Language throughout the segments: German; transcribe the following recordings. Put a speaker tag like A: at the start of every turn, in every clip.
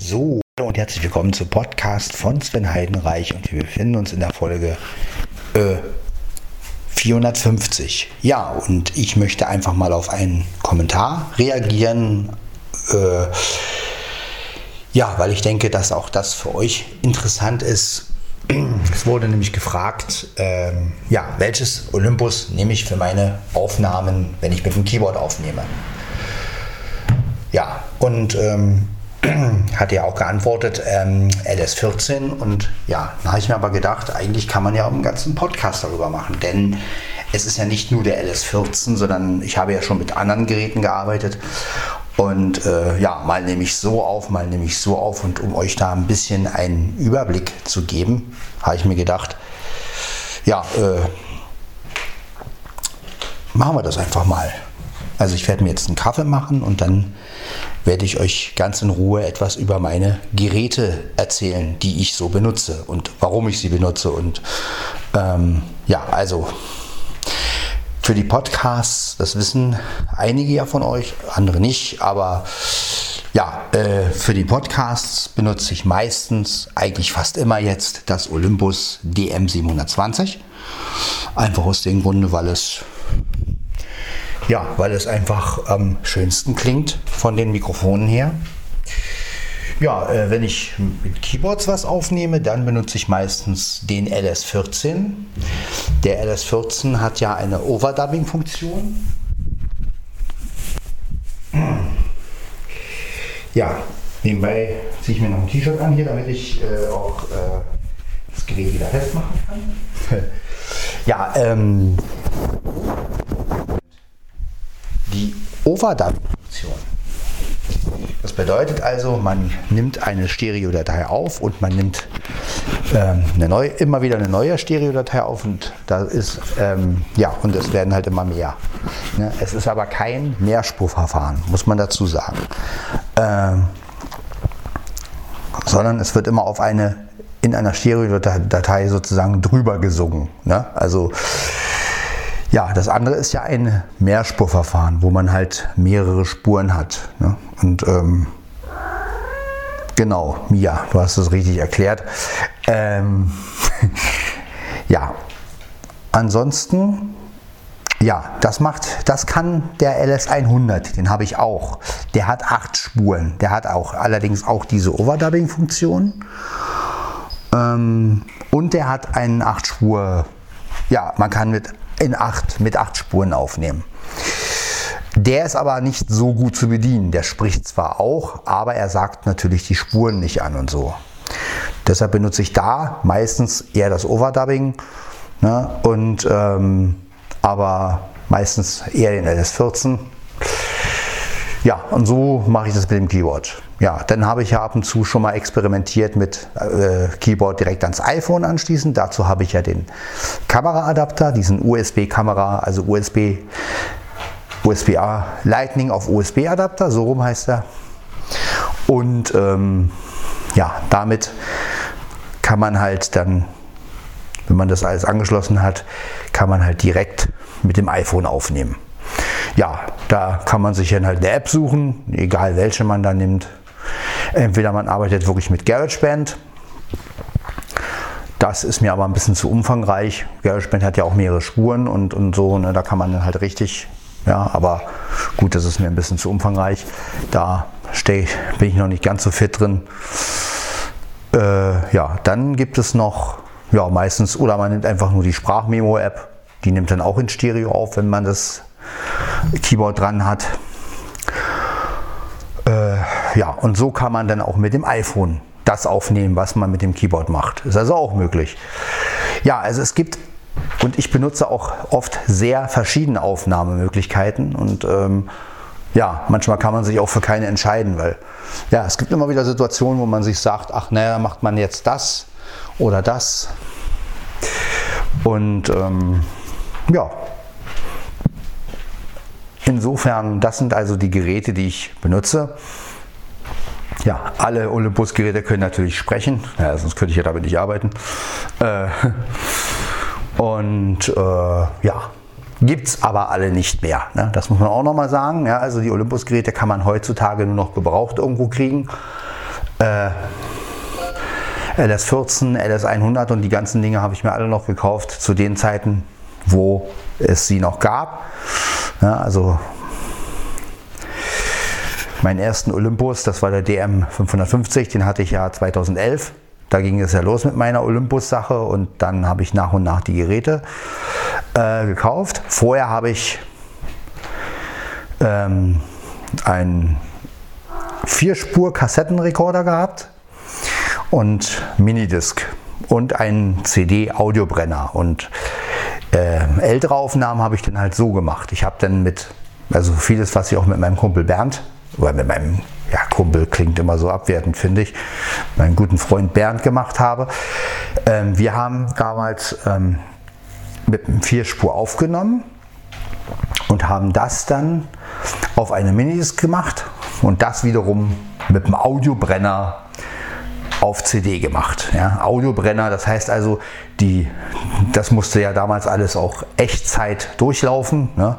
A: So, und herzlich willkommen zum Podcast von Sven Heidenreich und wir befinden uns in der Folge äh, 450. Ja, und ich möchte einfach mal auf einen Kommentar reagieren. Äh, ja, weil ich denke, dass auch das für euch interessant ist. Es wurde nämlich gefragt, ähm, ja, welches Olympus nehme ich für meine Aufnahmen, wenn ich mit dem Keyboard aufnehme. Ja, und ähm, hat er auch geantwortet, ähm, LS14. Und ja, da habe ich mir aber gedacht, eigentlich kann man ja einen ganzen Podcast darüber machen, denn es ist ja nicht nur der LS14, sondern ich habe ja schon mit anderen Geräten gearbeitet. Und äh, ja, mal nehme ich so auf, mal nehme ich so auf. Und um euch da ein bisschen einen Überblick zu geben, habe ich mir gedacht, ja, äh, machen wir das einfach mal. Also ich werde mir jetzt einen Kaffee machen und dann werde ich euch ganz in Ruhe etwas über meine Geräte erzählen, die ich so benutze und warum ich sie benutze. Und ähm, ja, also für die Podcasts, das wissen einige ja von euch, andere nicht, aber ja, äh, für die Podcasts benutze ich meistens, eigentlich fast immer jetzt, das Olympus DM720. Einfach aus dem Grunde, weil es ja, weil es einfach am schönsten klingt von den Mikrofonen her. Ja, äh, wenn ich mit Keyboards was aufnehme, dann benutze ich meistens den LS14. Der LS14 hat ja eine Overdubbing-Funktion. Ja, nebenbei ziehe ich mir noch ein T-Shirt an hier, damit ich äh, auch äh, das Gerät wieder festmachen kann. ja, ähm, die Overdubbing-Funktion. Das bedeutet also, man nimmt eine Stereodatei auf und man nimmt ähm, eine neue, immer wieder eine neue Stereodatei auf und da ist ähm, ja und es werden halt immer mehr. Ne? Es ist aber kein Mehrspurverfahren, muss man dazu sagen, ähm, sondern es wird immer auf eine in einer Stereodatei sozusagen drüber gesungen. Ne? Also ja, das andere ist ja ein Mehrspurverfahren, wo man halt mehrere Spuren hat. Ne? Und ähm, genau, Mia, du hast es richtig erklärt. Ähm, ja, ansonsten, ja, das macht, das kann der LS100, den habe ich auch. Der hat acht Spuren. Der hat auch allerdings auch diese Overdubbing-Funktion. Ähm, und der hat einen acht Spur. Ja, man kann mit in acht, mit acht Spuren aufnehmen. Der ist aber nicht so gut zu bedienen. Der spricht zwar auch, aber er sagt natürlich die Spuren nicht an und so. Deshalb benutze ich da meistens eher das Overdubbing ne, und ähm, aber meistens eher den LS14. Ja, und so mache ich das mit dem Keyboard. Ja, dann habe ich ja ab und zu schon mal experimentiert mit äh, Keyboard direkt ans iPhone anschließen. Dazu habe ich ja den Kameraadapter, diesen USB-Kamera, also USB, USB-A Lightning auf USB-Adapter, so rum heißt er. Und ähm, ja, damit kann man halt dann, wenn man das alles angeschlossen hat, kann man halt direkt mit dem iPhone aufnehmen. Ja, da kann man sich dann halt eine App suchen, egal welche man da nimmt. Entweder man arbeitet wirklich mit GarageBand. Das ist mir aber ein bisschen zu umfangreich. GarageBand hat ja auch mehrere Spuren und, und so. Ne, da kann man dann halt richtig, ja, aber gut, das ist mir ein bisschen zu umfangreich. Da steh, bin ich noch nicht ganz so fit drin. Äh, ja, dann gibt es noch, ja, meistens, oder man nimmt einfach nur die Sprachmemo-App. Die nimmt dann auch in Stereo auf, wenn man das Keyboard dran hat. Ja, und so kann man dann auch mit dem iPhone das aufnehmen, was man mit dem Keyboard macht. Ist also auch möglich. Ja, also es gibt und ich benutze auch oft sehr verschiedene Aufnahmemöglichkeiten und ähm, ja, manchmal kann man sich auch für keine entscheiden, weil ja, es gibt immer wieder Situationen, wo man sich sagt, ach naja, macht man jetzt das oder das. Und ähm, ja, insofern, das sind also die Geräte, die ich benutze. Ja, alle Olympus-Geräte können natürlich sprechen, ja, sonst könnte ich ja damit nicht arbeiten. Äh, und äh, ja, gibt es aber alle nicht mehr. Ne? Das muss man auch nochmal sagen. Ja, also die Olympus-Geräte kann man heutzutage nur noch gebraucht irgendwo kriegen. Äh, LS14, LS100 und die ganzen Dinge habe ich mir alle noch gekauft zu den Zeiten, wo es sie noch gab. Ja, also meinen ersten Olympus, das war der DM 550, den hatte ich ja 2011. Da ging es ja los mit meiner Olympus-Sache und dann habe ich nach und nach die Geräte äh, gekauft. Vorher habe ich ähm, einen Vierspur-Kassettenrekorder gehabt und Minidisc und einen CD-Audiobrenner. Und äh, ältere Aufnahmen habe ich dann halt so gemacht. Ich habe dann mit, also vieles, was ich auch mit meinem Kumpel Bernd oder mit meinem ja, Kumpel klingt immer so abwertend, finde ich, meinen guten Freund Bernd gemacht habe. Ähm, wir haben damals ähm, mit einem Vierspur aufgenommen und haben das dann auf eine Minidisc gemacht und das wiederum mit einem Audiobrenner auf CD gemacht. Ja, Audiobrenner, das heißt also, die, das musste ja damals alles auch Echtzeit durchlaufen. Ne?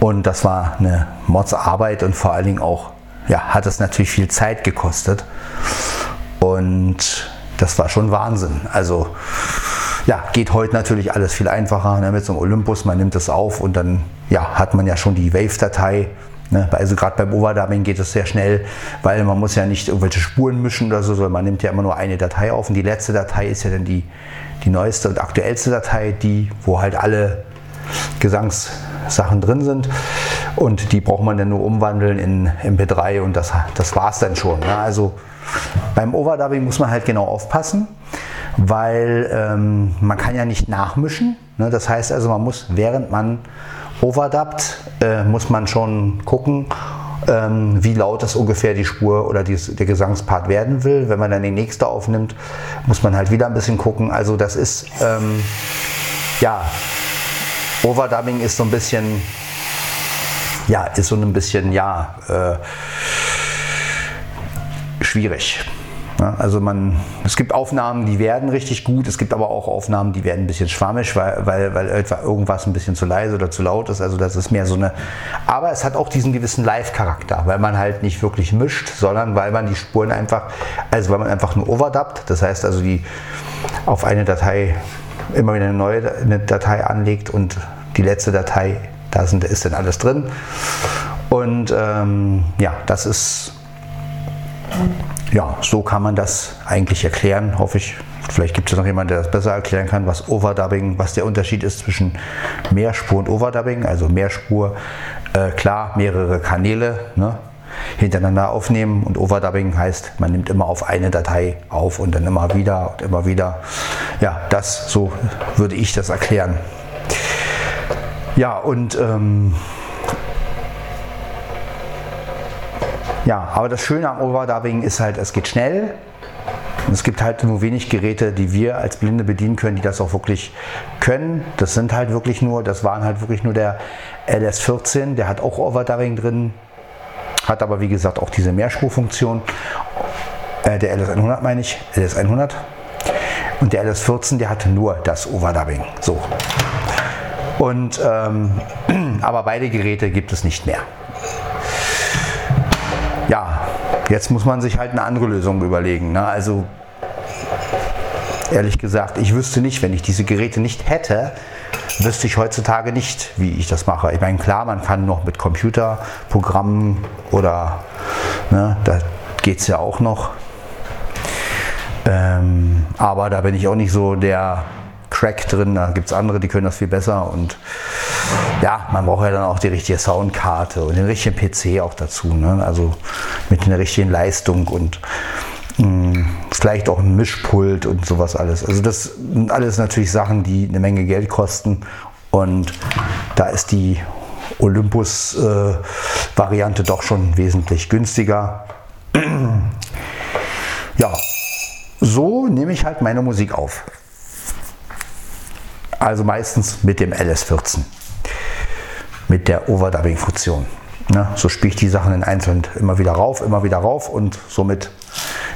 A: Und das war eine Modsarbeit und vor allen Dingen auch, ja, hat es natürlich viel Zeit gekostet. Und das war schon Wahnsinn. Also, ja, geht heute natürlich alles viel einfacher ne, mit so einem Olympus. Man nimmt es auf und dann ja, hat man ja schon die Wave-Datei Ne? Also gerade beim Overdubbing geht es sehr schnell, weil man muss ja nicht irgendwelche Spuren mischen oder so, sondern man nimmt ja immer nur eine Datei auf und die letzte Datei ist ja dann die, die neueste und aktuellste Datei, die, wo halt alle Gesangssachen drin sind und die braucht man dann nur umwandeln in MP3 und das, das war es dann schon. Ne? Also beim Overdubbing muss man halt genau aufpassen, weil ähm, man kann ja nicht nachmischen. Ne? Das heißt also, man muss, während man overdubbt, äh, muss man schon gucken, ähm, wie laut das ungefähr die Spur oder die, der Gesangspart werden will. Wenn man dann die nächste aufnimmt, muss man halt wieder ein bisschen gucken. Also das ist, ähm, ja, Overdubbing ist so ein bisschen, ja, ist so ein bisschen, ja, äh, schwierig. Also man, es gibt Aufnahmen, die werden richtig gut, es gibt aber auch Aufnahmen, die werden ein bisschen schwammig, weil, weil, weil irgendwas ein bisschen zu leise oder zu laut ist. Also das ist mehr so eine. Aber es hat auch diesen gewissen Live-Charakter, weil man halt nicht wirklich mischt, sondern weil man die Spuren einfach, also weil man einfach nur overdubbt. Das heißt also die auf eine Datei immer wieder eine neue eine Datei anlegt und die letzte Datei, da sind, ist dann alles drin. Und ähm, ja, das ist ja, so kann man das eigentlich erklären, hoffe ich. Vielleicht gibt es noch jemanden, der das besser erklären kann, was Overdubbing, was der Unterschied ist zwischen Mehrspur und Overdubbing. Also Mehrspur, äh, klar, mehrere Kanäle ne, hintereinander aufnehmen und Overdubbing heißt, man nimmt immer auf eine Datei auf und dann immer wieder und immer wieder. Ja, das, so würde ich das erklären. Ja, und ähm, Ja, aber das Schöne am Overdubbing ist halt, es geht schnell. Es gibt halt nur wenig Geräte, die wir als Blinde bedienen können, die das auch wirklich können. Das sind halt wirklich nur, das waren halt wirklich nur der LS14, der hat auch Overdubbing drin, hat aber wie gesagt auch diese Mehrspurfunktion. Äh, der LS100 meine ich, LS100. Und der LS14, der hat nur das Overdubbing. So. Und, ähm, aber beide Geräte gibt es nicht mehr jetzt muss man sich halt eine andere Lösung überlegen. Ne? Also ehrlich gesagt, ich wüsste nicht, wenn ich diese Geräte nicht hätte, wüsste ich heutzutage nicht, wie ich das mache. Ich meine, klar, man kann noch mit Computerprogrammen oder ne, da geht es ja auch noch. Ähm, aber da bin ich auch nicht so der Crack drin. Da gibt es andere, die können das viel besser. Und ja, man braucht ja dann auch die richtige Soundkarte und den richtigen PC auch dazu. Ne? Also mit einer richtigen Leistung und mh, hm, vielleicht auch ein Mischpult und sowas alles. Also das sind alles natürlich Sachen, die eine Menge Geld kosten. Und da ist die Olympus-Variante äh, doch schon wesentlich günstiger. ja, so nehme ich halt meine Musik auf. Also meistens mit dem LS14, mit der Overdubbing-Funktion. Ne? So spiele ich die Sachen in einzeln immer wieder rauf, immer wieder rauf und somit,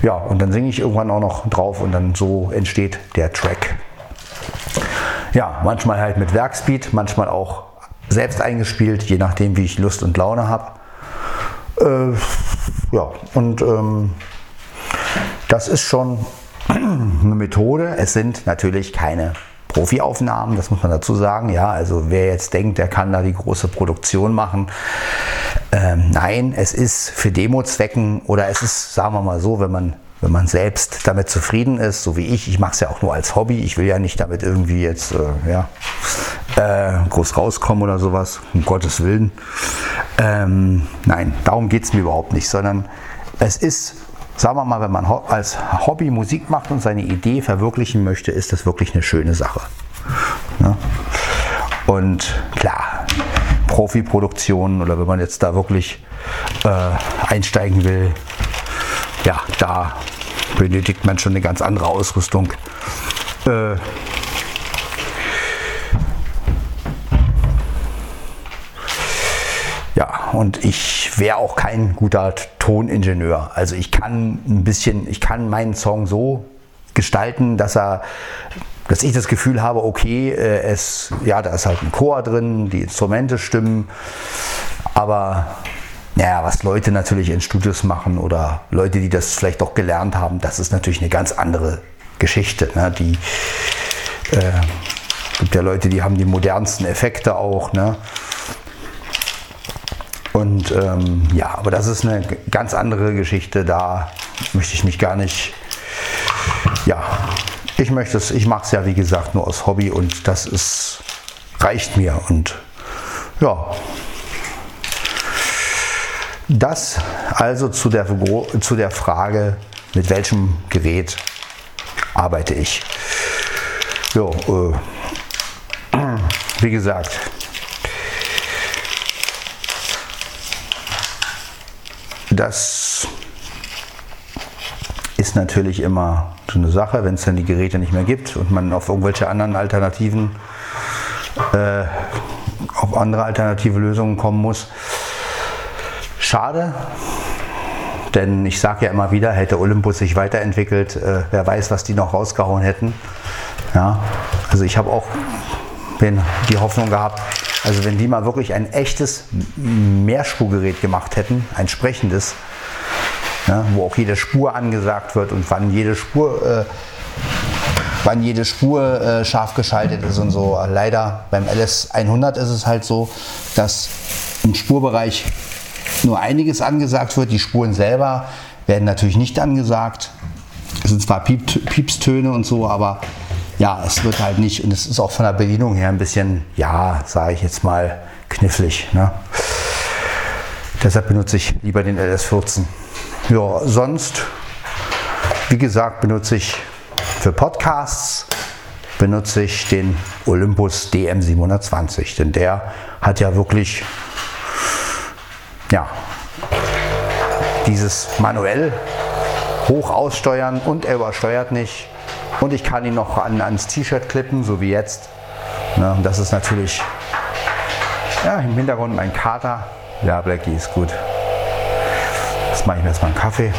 A: ja, und dann singe ich irgendwann auch noch drauf und dann so entsteht der Track. Ja, manchmal halt mit Werkspeed, manchmal auch selbst eingespielt, je nachdem, wie ich Lust und Laune habe. Äh, ja, und ähm, das ist schon eine Methode. Es sind natürlich keine Profiaufnahmen, das muss man dazu sagen. Ja, also wer jetzt denkt, der kann da die große Produktion machen. Ähm, nein, es ist für Demo-Zwecken oder es ist, sagen wir mal so, wenn man wenn man selbst damit zufrieden ist, so wie ich, ich mache es ja auch nur als Hobby, ich will ja nicht damit irgendwie jetzt äh, ja, äh, groß rauskommen oder sowas, um Gottes Willen. Ähm, nein, darum geht es mir überhaupt nicht, sondern es ist sagen wir mal, wenn man als Hobby Musik macht und seine Idee verwirklichen möchte, ist das wirklich eine schöne Sache. Ja? Und klar, Profiproduktionen oder wenn man jetzt da wirklich äh, einsteigen will, ja, da benötigt man schon eine ganz andere Ausrüstung. Äh, Ja, und ich wäre auch kein guter Toningenieur. Also ich kann ein bisschen, ich kann meinen Song so gestalten, dass er dass ich das Gefühl habe, okay, äh, es, ja, da ist halt ein Chor drin, die Instrumente stimmen, aber ja, was Leute natürlich in Studios machen oder Leute, die das vielleicht auch gelernt haben, das ist natürlich eine ganz andere Geschichte. Ne? Die äh, gibt ja Leute, die haben die modernsten Effekte auch. Ne? Und ähm, ja, aber das ist eine ganz andere Geschichte. Da möchte ich mich gar nicht. Ja, ich möchte es, ich mache es ja wie gesagt nur aus Hobby und das ist, reicht mir. Und ja, das also zu der, zu der Frage, mit welchem Gerät arbeite ich. Ja, äh, wie gesagt, Das ist natürlich immer so eine Sache, wenn es dann die Geräte nicht mehr gibt und man auf irgendwelche anderen Alternativen, äh, auf andere alternative Lösungen kommen muss. Schade, denn ich sage ja immer wieder, hätte Olympus sich weiterentwickelt, äh, wer weiß, was die noch rausgehauen hätten. Ja, also ich habe auch die Hoffnung gehabt, also wenn die mal wirklich ein echtes Mehrspurgerät gemacht hätten, ein sprechendes, ja, wo auch jede Spur angesagt wird und wann jede Spur, äh, wann jede Spur äh, scharf geschaltet ist und so. Leider beim LS100 ist es halt so, dass im Spurbereich nur einiges angesagt wird. Die Spuren selber werden natürlich nicht angesagt. Es sind zwar Piep Piepstöne und so, aber ja, es wird halt nicht, und es ist auch von der Bedienung her ein bisschen, ja, sage ich jetzt mal, knifflig. Ne? Deshalb benutze ich lieber den LS14. Ja, sonst, wie gesagt, benutze ich für Podcasts benutze ich den Olympus DM720, denn der hat ja wirklich ja, dieses manuell hoch aussteuern und er übersteuert nicht. Und ich kann ihn noch an, ans T-Shirt klippen, so wie jetzt. Ne, das ist natürlich ja, im Hintergrund mein Kater. Ja, Blackie ist gut. Jetzt mache ich mir erstmal einen Kaffee.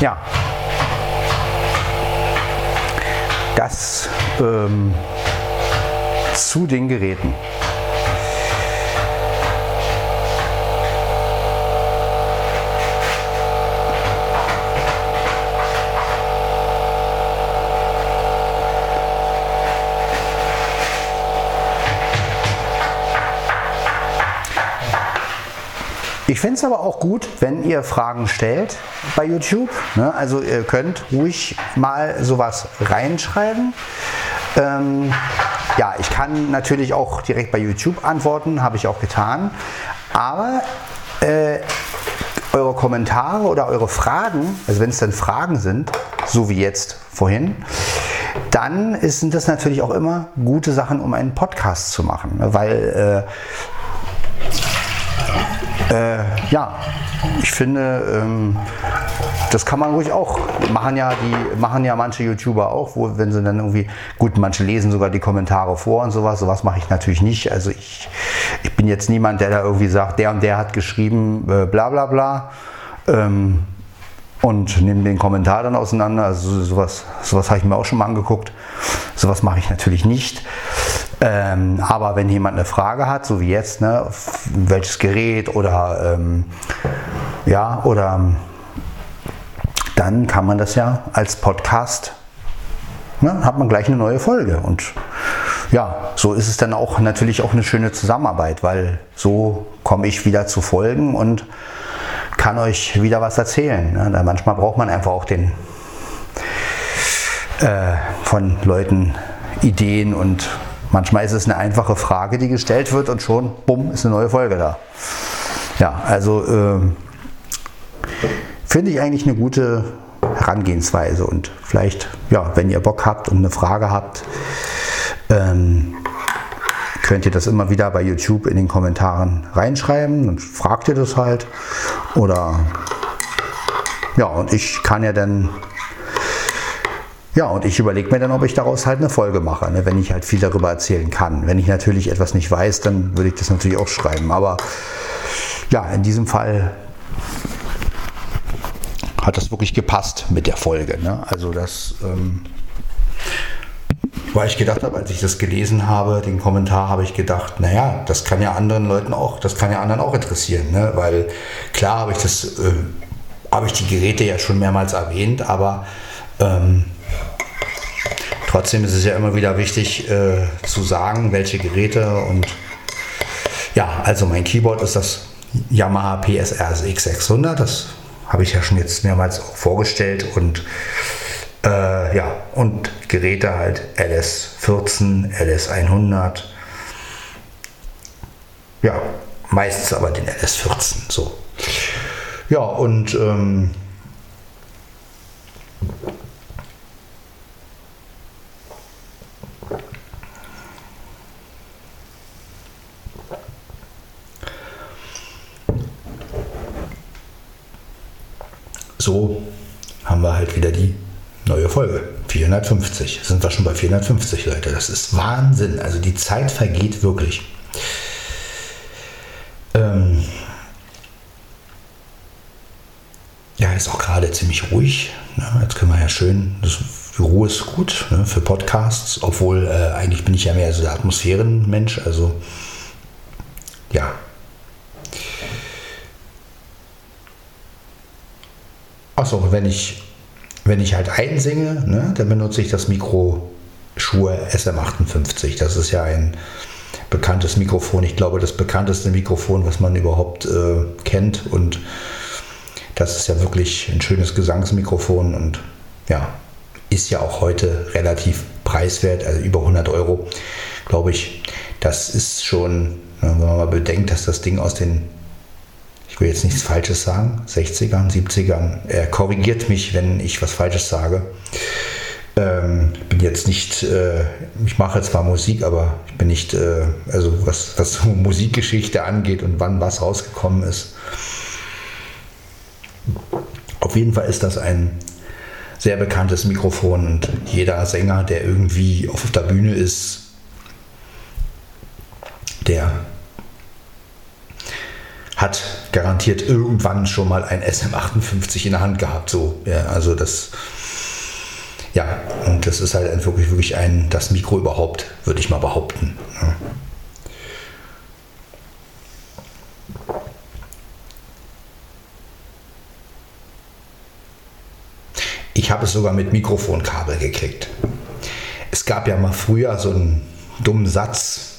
A: Ja. Das ähm, zu den Geräten. Ich finde es aber auch gut, wenn ihr Fragen stellt bei YouTube. Ne? Also ihr könnt ruhig mal sowas reinschreiben. Ähm, ja, ich kann natürlich auch direkt bei YouTube antworten, habe ich auch getan. Aber äh, eure Kommentare oder eure Fragen, also wenn es dann Fragen sind, so wie jetzt vorhin, dann sind das natürlich auch immer gute Sachen, um einen Podcast zu machen. Ne? Weil äh, ja, ich finde, ähm, das kann man ruhig auch machen ja die machen ja manche YouTuber auch, wo wenn sie dann irgendwie gut manche lesen sogar die Kommentare vor und sowas. Sowas mache ich natürlich nicht. Also ich, ich bin jetzt niemand, der da irgendwie sagt, der und der hat geschrieben, äh, bla bla bla. Ähm, und nehme den Kommentar dann auseinander. Also sowas, sowas habe ich mir auch schon mal angeguckt. Sowas mache ich natürlich nicht. Ähm, aber wenn jemand eine Frage hat, so wie jetzt, ne, welches Gerät oder ähm, ja, oder dann kann man das ja als Podcast, ne, hat man gleich eine neue Folge. Und ja, so ist es dann auch natürlich auch eine schöne Zusammenarbeit, weil so komme ich wieder zu Folgen und kann euch wieder was erzählen. Ne? Manchmal braucht man einfach auch den äh, von Leuten Ideen und manchmal ist es eine einfache Frage, die gestellt wird und schon, bumm, ist eine neue Folge da. Ja, also äh, finde ich eigentlich eine gute Herangehensweise und vielleicht, ja, wenn ihr Bock habt und eine Frage habt, ähm, könnt ihr das immer wieder bei YouTube in den Kommentaren reinschreiben und fragt ihr das halt. Oder ja, und ich kann ja dann ja, und ich überlege mir dann, ob ich daraus halt eine Folge mache, ne, wenn ich halt viel darüber erzählen kann. Wenn ich natürlich etwas nicht weiß, dann würde ich das natürlich auch schreiben. Aber ja, in diesem Fall hat das wirklich gepasst mit der Folge. Ne? Also das, ähm, weil ich gedacht habe, als ich das gelesen habe, den Kommentar, habe ich gedacht, naja, das kann ja anderen Leuten auch, das kann ja anderen auch interessieren. Ne? Weil klar habe ich das, äh, habe ich die Geräte ja schon mehrmals erwähnt, aber ähm, Trotzdem ist es ja immer wieder wichtig äh, zu sagen, welche Geräte und ja, also mein Keyboard ist das Yamaha PSR X600. Das habe ich ja schon jetzt mehrmals vorgestellt und äh, ja, und Geräte halt LS14, LS100. Ja, meistens aber den LS14 so. Ja, und ähm, so haben wir halt wieder die neue Folge. 450. Sind wir schon bei 450, Leute. Das ist Wahnsinn. Also die Zeit vergeht wirklich. Ähm ja, ist auch gerade ziemlich ruhig. Ne? Jetzt können wir ja schön, das, die Ruhe ist gut ne? für Podcasts, obwohl äh, eigentlich bin ich ja mehr so der Atmosphärenmensch. Also ja, Achso, wenn ich, wenn ich halt einsinge, ne, dann benutze ich das Mikro Shure SM58. Das ist ja ein bekanntes Mikrofon. Ich glaube, das bekannteste Mikrofon, was man überhaupt äh, kennt. Und das ist ja wirklich ein schönes Gesangsmikrofon und ja, ist ja auch heute relativ preiswert, also über 100 Euro, glaube ich. Das ist schon, wenn man mal bedenkt, dass das Ding aus den ich will jetzt nichts Falsches sagen, 60ern, 70ern. Er korrigiert mich, wenn ich was Falsches sage. Ähm, bin jetzt nicht, äh, ich mache zwar Musik, aber ich bin nicht, äh, also was, was Musikgeschichte angeht und wann was rausgekommen ist. Auf jeden Fall ist das ein sehr bekanntes Mikrofon und jeder Sänger, der irgendwie auf der Bühne ist, der hat garantiert irgendwann schon mal ein SM58 in der Hand gehabt. So, ja, also das, ja, und das ist halt wirklich, wirklich ein, das Mikro überhaupt, würde ich mal behaupten. Ja. Ich habe es sogar mit Mikrofonkabel geklickt. Es gab ja mal früher so einen dummen Satz,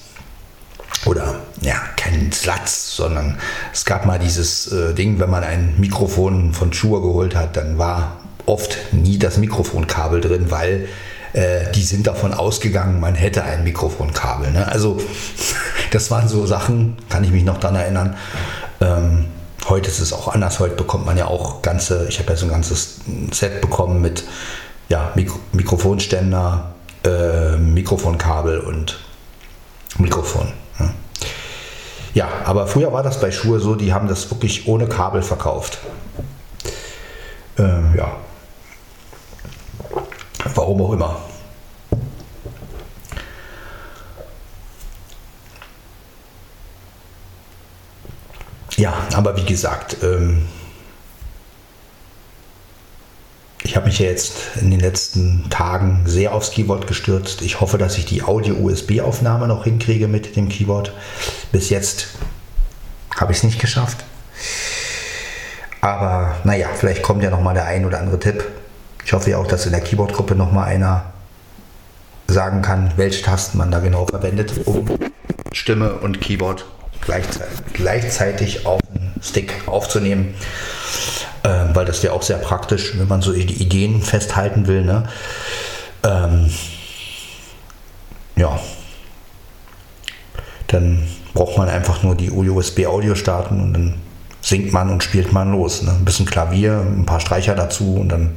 A: oder ja, kein Satz, sondern es gab mal dieses äh, Ding, wenn man ein Mikrofon von Shure geholt hat, dann war oft nie das Mikrofonkabel drin, weil äh, die sind davon ausgegangen, man hätte ein Mikrofonkabel. Ne? Also das waren so Sachen, kann ich mich noch daran erinnern. Ähm, heute ist es auch anders. Heute bekommt man ja auch ganze, ich habe ja so ein ganzes Set bekommen mit ja, Mikro Mikrofonständer, äh, Mikrofonkabel und Mikrofon. Ja, aber früher war das bei Schuhe so, die haben das wirklich ohne Kabel verkauft. Ähm, ja. Warum auch immer. Ja, aber wie gesagt, ähm, ich habe mich ja jetzt in den letzten Tagen sehr aufs Keyboard gestürzt. Ich hoffe, dass ich die Audio-USB-Aufnahme noch hinkriege mit dem Keyboard. Bis jetzt habe ich es nicht geschafft. Aber naja, vielleicht kommt ja nochmal der ein oder andere Tipp. Ich hoffe ja auch, dass in der Keyboard-Gruppe nochmal einer sagen kann, welche Tasten man da genau verwendet, um Stimme und Keyboard gleichzeitig auf den Stick aufzunehmen. Weil das wäre auch sehr praktisch, wenn man so Ideen festhalten will. Ne? Ähm, ja, dann braucht man einfach nur die USB-Audio starten und dann singt man und spielt man los. Ne? Ein bisschen Klavier, ein paar Streicher dazu und dann,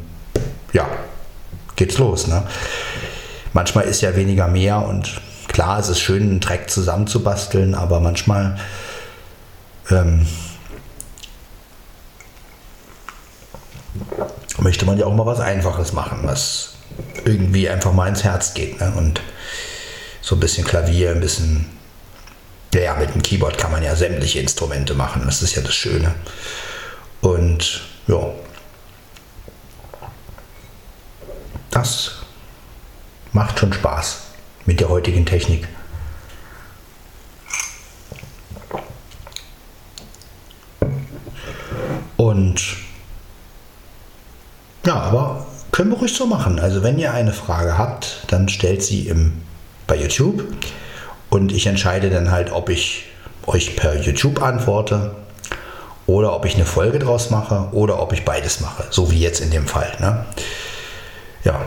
A: ja, geht's los. Ne? Manchmal ist ja weniger mehr und klar, es ist schön, einen Track zusammenzubasteln, aber manchmal ähm, möchte man ja auch mal was Einfaches machen, was irgendwie einfach mal ins Herz geht. Ne? Und so ein bisschen Klavier, ein bisschen ja, mit dem Keyboard kann man ja sämtliche Instrumente machen. Das ist ja das Schöne. Und ja, das macht schon Spaß mit der heutigen Technik. Und ja, aber können wir ruhig so machen. Also wenn ihr eine Frage habt, dann stellt sie im, bei YouTube. Und ich entscheide dann halt, ob ich euch per YouTube antworte oder ob ich eine Folge draus mache oder ob ich beides mache, so wie jetzt in dem Fall. Ne? Ja.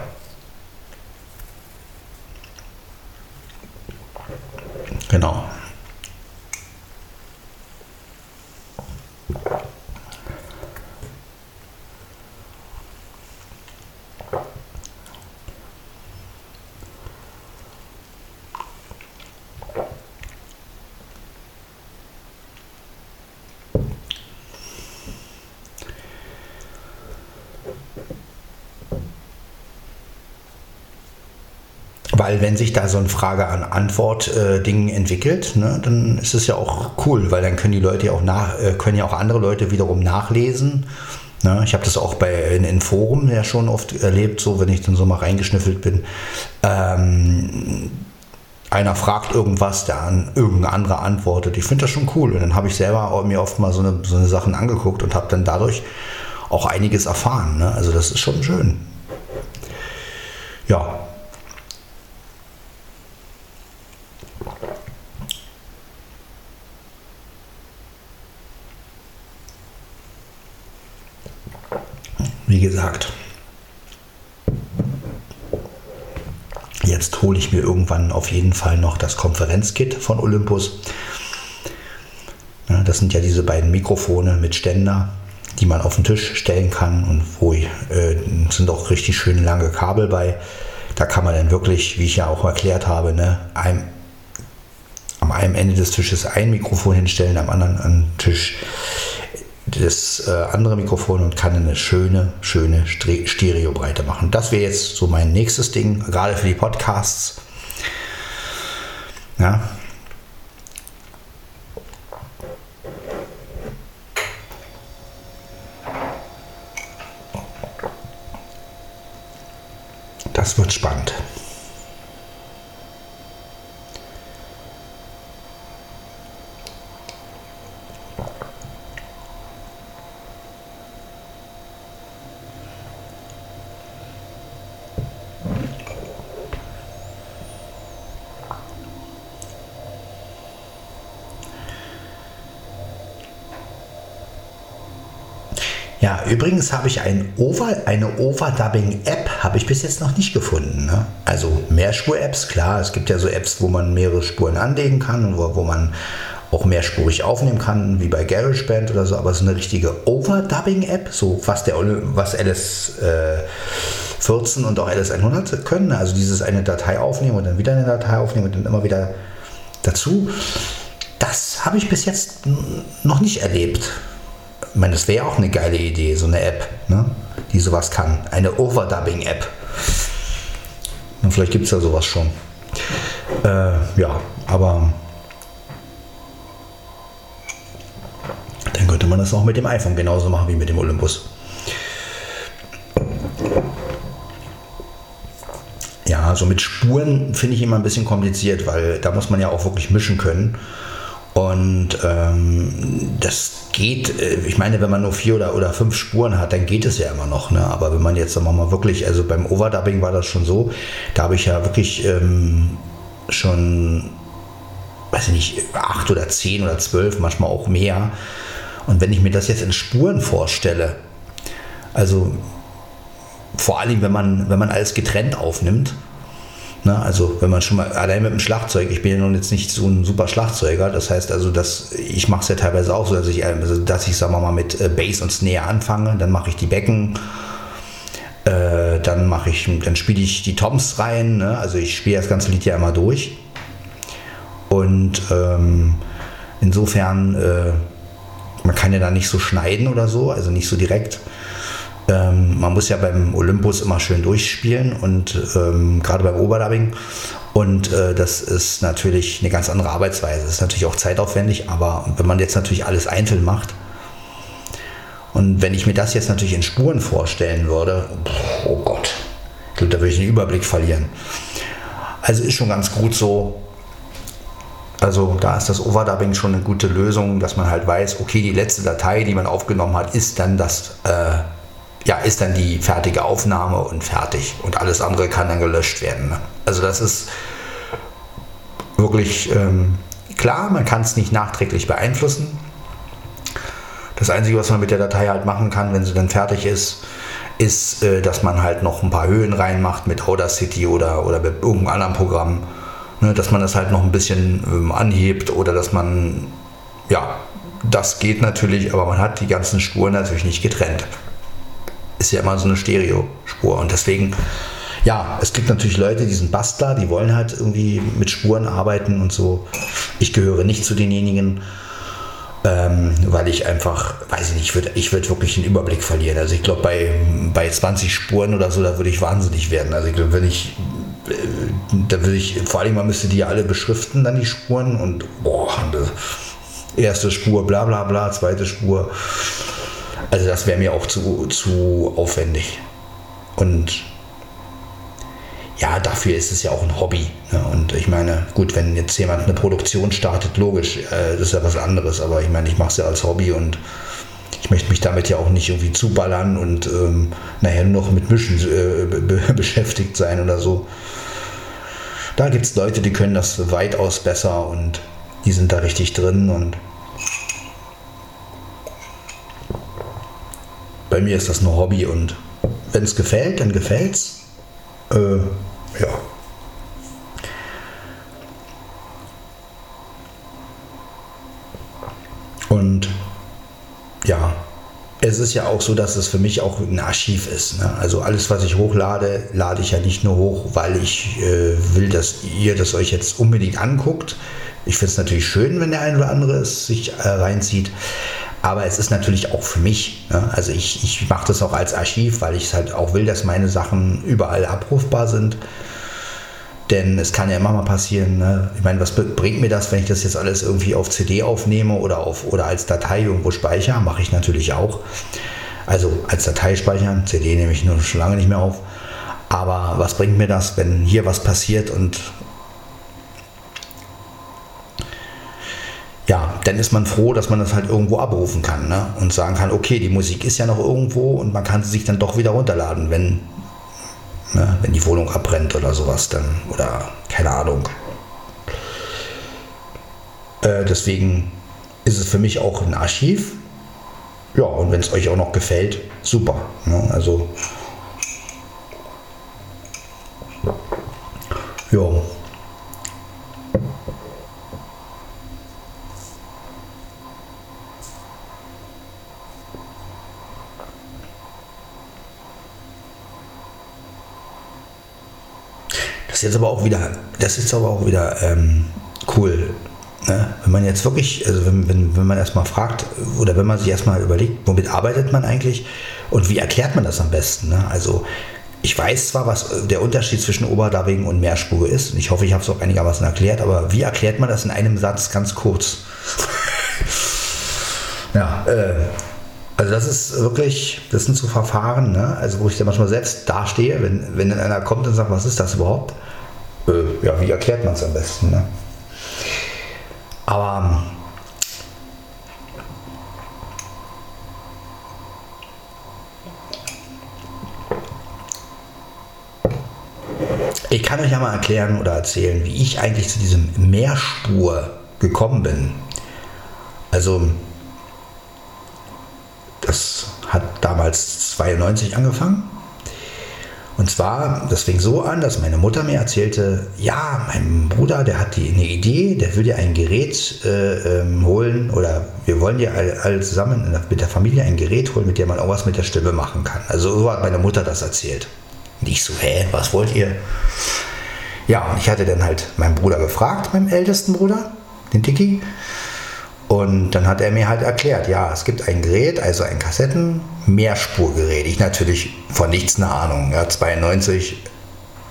A: Genau. Weil wenn sich da so ein Frage-an-Antwort-Ding äh, entwickelt, ne, dann ist es ja auch cool, weil dann können die Leute ja auch nach, äh, können ja auch andere Leute wiederum nachlesen. Ne? Ich habe das auch bei in, in Foren ja schon oft erlebt, so wenn ich dann so mal reingeschnüffelt bin. Ähm, einer fragt irgendwas, der an irgendein anderer antwortet. Ich finde das schon cool. Und dann habe ich selber mir oft mal so eine, so eine Sachen angeguckt und habe dann dadurch auch einiges erfahren. Ne? Also das ist schon schön. Ja, wie gesagt, jetzt hole ich mir irgendwann auf jeden Fall noch das Konferenzkit von Olympus. Das sind ja diese beiden Mikrofone mit Ständer, die man auf den Tisch stellen kann und wo äh, sind auch richtig schöne lange Kabel bei. Da kann man dann wirklich, wie ich ja auch erklärt habe, ne, ein, am einen Ende des Tisches ein Mikrofon hinstellen, am anderen Tisch das äh, andere Mikrofon und kann eine schöne, schöne Stereobreite machen. Das wäre jetzt so mein nächstes Ding, gerade für die Podcasts. Ja. Das wird spannend. Ja, übrigens habe ich ein Over, eine Overdubbing-App, habe ich bis jetzt noch nicht gefunden. Ne? Also Mehrspur-Apps, klar, es gibt ja so Apps, wo man mehrere Spuren anlegen kann, wo, wo man auch mehrspurig aufnehmen kann, wie bei GarageBand oder so, aber so eine richtige Overdubbing-App, so was, der, was LS äh, 14 und auch LS 100 können, also dieses eine Datei aufnehmen und dann wieder eine Datei aufnehmen und dann immer wieder dazu, das habe ich bis jetzt noch nicht erlebt. Ich meine, das wäre auch eine geile Idee, so eine App, ne? die sowas kann. Eine Overdubbing-App. Und vielleicht gibt es ja sowas schon. Äh, ja, aber dann könnte man das auch mit dem iPhone genauso machen wie mit dem Olympus. Ja, so mit Spuren finde ich immer ein bisschen kompliziert, weil da muss man ja auch wirklich mischen können. Und ähm, das geht, äh, ich meine, wenn man nur vier oder, oder fünf Spuren hat, dann geht es ja immer noch. Ne? Aber wenn man jetzt sagen wir mal wirklich, also beim Overdubbing war das schon so, da habe ich ja wirklich ähm, schon, weiß ich nicht, acht oder zehn oder zwölf, manchmal auch mehr. Und wenn ich mir das jetzt in Spuren vorstelle, also vor allem, wenn man, wenn man alles getrennt aufnimmt, Ne? Also wenn man schon mal allein mit dem Schlagzeug, ich bin ja nun jetzt nicht so ein super Schlagzeuger, das heißt also, dass ich mache es ja teilweise auch so, dass ich, also, dass ich sagen wir mal mit äh, Bass und Snare anfange, dann mache ich die Becken, äh, dann mache ich, dann spiele ich die Toms rein, ne? also ich spiele das ganze Lied ja immer durch und ähm, insofern, äh, man kann ja da nicht so schneiden oder so, also nicht so direkt. Ähm, man muss ja beim Olympus immer schön durchspielen und ähm, gerade beim Oberdubbing. Und äh, das ist natürlich eine ganz andere Arbeitsweise. Das ist natürlich auch zeitaufwendig, aber wenn man jetzt natürlich alles einzeln macht, und wenn ich mir das jetzt natürlich in Spuren vorstellen würde, oh Gott, da würde ich den Überblick verlieren. Also ist schon ganz gut so. Also da ist das Overdubbing schon eine gute Lösung, dass man halt weiß, okay, die letzte Datei, die man aufgenommen hat, ist dann das äh, ja, ist dann die fertige Aufnahme und fertig. Und alles andere kann dann gelöscht werden. Ne? Also das ist wirklich ähm, klar, man kann es nicht nachträglich beeinflussen. Das Einzige, was man mit der Datei halt machen kann, wenn sie dann fertig ist, ist, äh, dass man halt noch ein paar Höhen reinmacht mit Audacity oder, oder mit irgendeinem anderen Programm. Ne, dass man das halt noch ein bisschen ähm, anhebt oder dass man, ja, das geht natürlich, aber man hat die ganzen Spuren natürlich nicht getrennt ist ja immer so eine Stereospur. Und deswegen, ja, es gibt natürlich Leute, die sind Bastler, die wollen halt irgendwie mit Spuren arbeiten und so. Ich gehöre nicht zu denjenigen, ähm, weil ich einfach, weiß ich nicht, ich würde ich würd wirklich den Überblick verlieren. Also ich glaube, bei, bei 20 Spuren oder so, da würde ich wahnsinnig werden. Also ich glaube, wenn ich, äh, da würde ich, vor allem man müsste die ja alle beschriften, dann die Spuren und boah, erste Spur, bla bla bla, zweite Spur. Also das wäre mir auch zu, zu aufwendig. Und ja, dafür ist es ja auch ein Hobby. Ne? Und ich meine, gut, wenn jetzt jemand eine Produktion startet, logisch, äh, das ist ja was anderes. Aber ich meine, ich mache es ja als Hobby und ich möchte mich damit ja auch nicht irgendwie zuballern und ähm, nachher nur noch mit Mischen äh, be beschäftigt sein oder so. Da gibt es Leute, die können das weitaus besser und die sind da richtig drin und bei mir ist das nur Hobby und wenn es gefällt, dann gefällt's. Äh, ja. Und ja, es ist ja auch so, dass es für mich auch ein Archiv ist. Ne? Also alles, was ich hochlade, lade ich ja nicht nur hoch, weil ich äh, will, dass ihr das euch jetzt unbedingt anguckt. Ich finde es natürlich schön, wenn der eine oder andere es sich äh, reinzieht. Aber es ist natürlich auch für mich. Ne? Also ich, ich mache das auch als Archiv, weil ich es halt auch will, dass meine Sachen überall abrufbar sind. Denn es kann ja immer mal passieren, ne? ich meine, was bringt mir das, wenn ich das jetzt alles irgendwie auf CD aufnehme oder, auf, oder als Datei irgendwo speichere? Mache ich natürlich auch. Also als Datei speichern, CD nehme ich nur schon lange nicht mehr auf. Aber was bringt mir das, wenn hier was passiert und ja, dann ist man froh, dass man das halt irgendwo abrufen kann ne? und sagen kann, okay, die Musik ist ja noch irgendwo und man kann sie sich dann doch wieder runterladen, wenn, ne, wenn die Wohnung abbrennt oder sowas dann oder keine Ahnung. Äh, deswegen ist es für mich auch ein Archiv. Ja, und wenn es euch auch noch gefällt, super. Ne? Also, ja. Ist jetzt aber auch wieder, das ist aber auch wieder ähm, cool. Ne? Wenn man jetzt wirklich, also wenn, wenn, wenn man erstmal fragt oder wenn man sich erstmal überlegt, womit arbeitet man eigentlich und wie erklärt man das am besten? Ne? Also ich weiß zwar, was der Unterschied zwischen Oberdubbing und Mehrspur ist. Und ich hoffe, ich habe es auch einigermaßen erklärt, aber wie erklärt man das in einem Satz ganz kurz? ja, äh, also das ist wirklich, das sind so Verfahren, ne? also wo ich dann manchmal selbst dastehe, wenn, wenn dann einer kommt und sagt, was ist das überhaupt? äh, ja, wie erklärt man es am besten? Ne? Aber ähm, ich kann euch ja mal erklären oder erzählen, wie ich eigentlich zu diesem Mehrspur gekommen bin. Also das hat damals 92 angefangen und zwar, das fing so an, dass meine Mutter mir erzählte, ja, mein Bruder, der hat die, eine Idee, der will dir ein Gerät äh, ähm, holen oder wir wollen dir alle, alle zusammen mit der Familie ein Gerät holen, mit dem man irgendwas mit der Stimme machen kann. Also so hat meine Mutter das erzählt. Und ich so, hä, was wollt ihr? Ja, und ich hatte dann halt meinen Bruder gefragt, meinem ältesten Bruder, den Dicky. Und dann hat er mir halt erklärt, ja, es gibt ein Gerät, also ein Kassetten-Mehrspurgerät. Ich natürlich von nichts eine Ahnung. Ja, 92,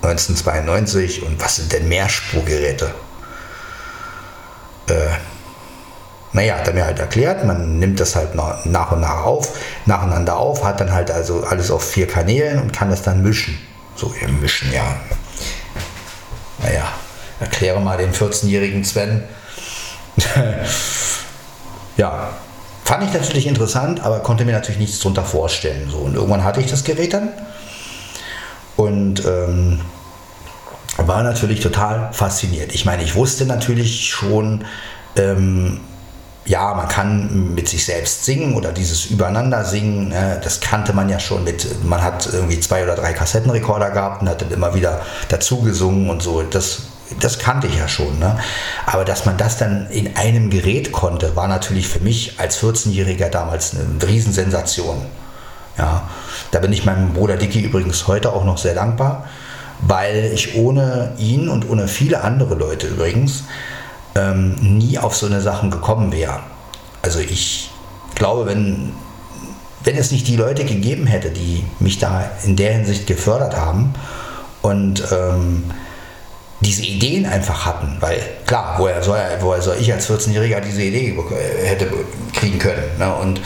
A: 1992 und was sind denn Mehrspurgeräte? Äh, naja, hat er mir halt erklärt, man nimmt das halt nach und nach auf, nacheinander auf, hat dann halt also alles auf vier Kanälen und kann das dann mischen. So, ihr mischen, ja. Naja, erkläre mal dem 14-jährigen Sven. ja, fand ich natürlich interessant, aber konnte mir natürlich nichts darunter vorstellen. So, und irgendwann hatte ich das Gerät dann und ähm, war natürlich total fasziniert. Ich meine, ich wusste natürlich schon, ähm, ja, man kann mit sich selbst singen oder dieses Übereinander singen, ne, das kannte man ja schon mit, man hat irgendwie zwei oder drei Kassettenrekorder gehabt und hat dann immer wieder dazu gesungen und so. Das das kannte ich ja schon. Ne? Aber dass man das dann in einem Gerät konnte, war natürlich für mich als 14-Jähriger damals eine Riesensensation. Ja, da bin ich meinem Bruder Dicky übrigens heute auch noch sehr dankbar, weil ich ohne ihn und ohne viele andere Leute übrigens ähm, nie auf so eine Sachen gekommen wäre. Also ich glaube, wenn, wenn es nicht die Leute gegeben hätte, die mich da in der Hinsicht gefördert haben und ähm, diese Ideen einfach hatten, weil klar, woher soll, woher soll ich als 14-Jähriger diese Idee hätte kriegen können. Ne? Und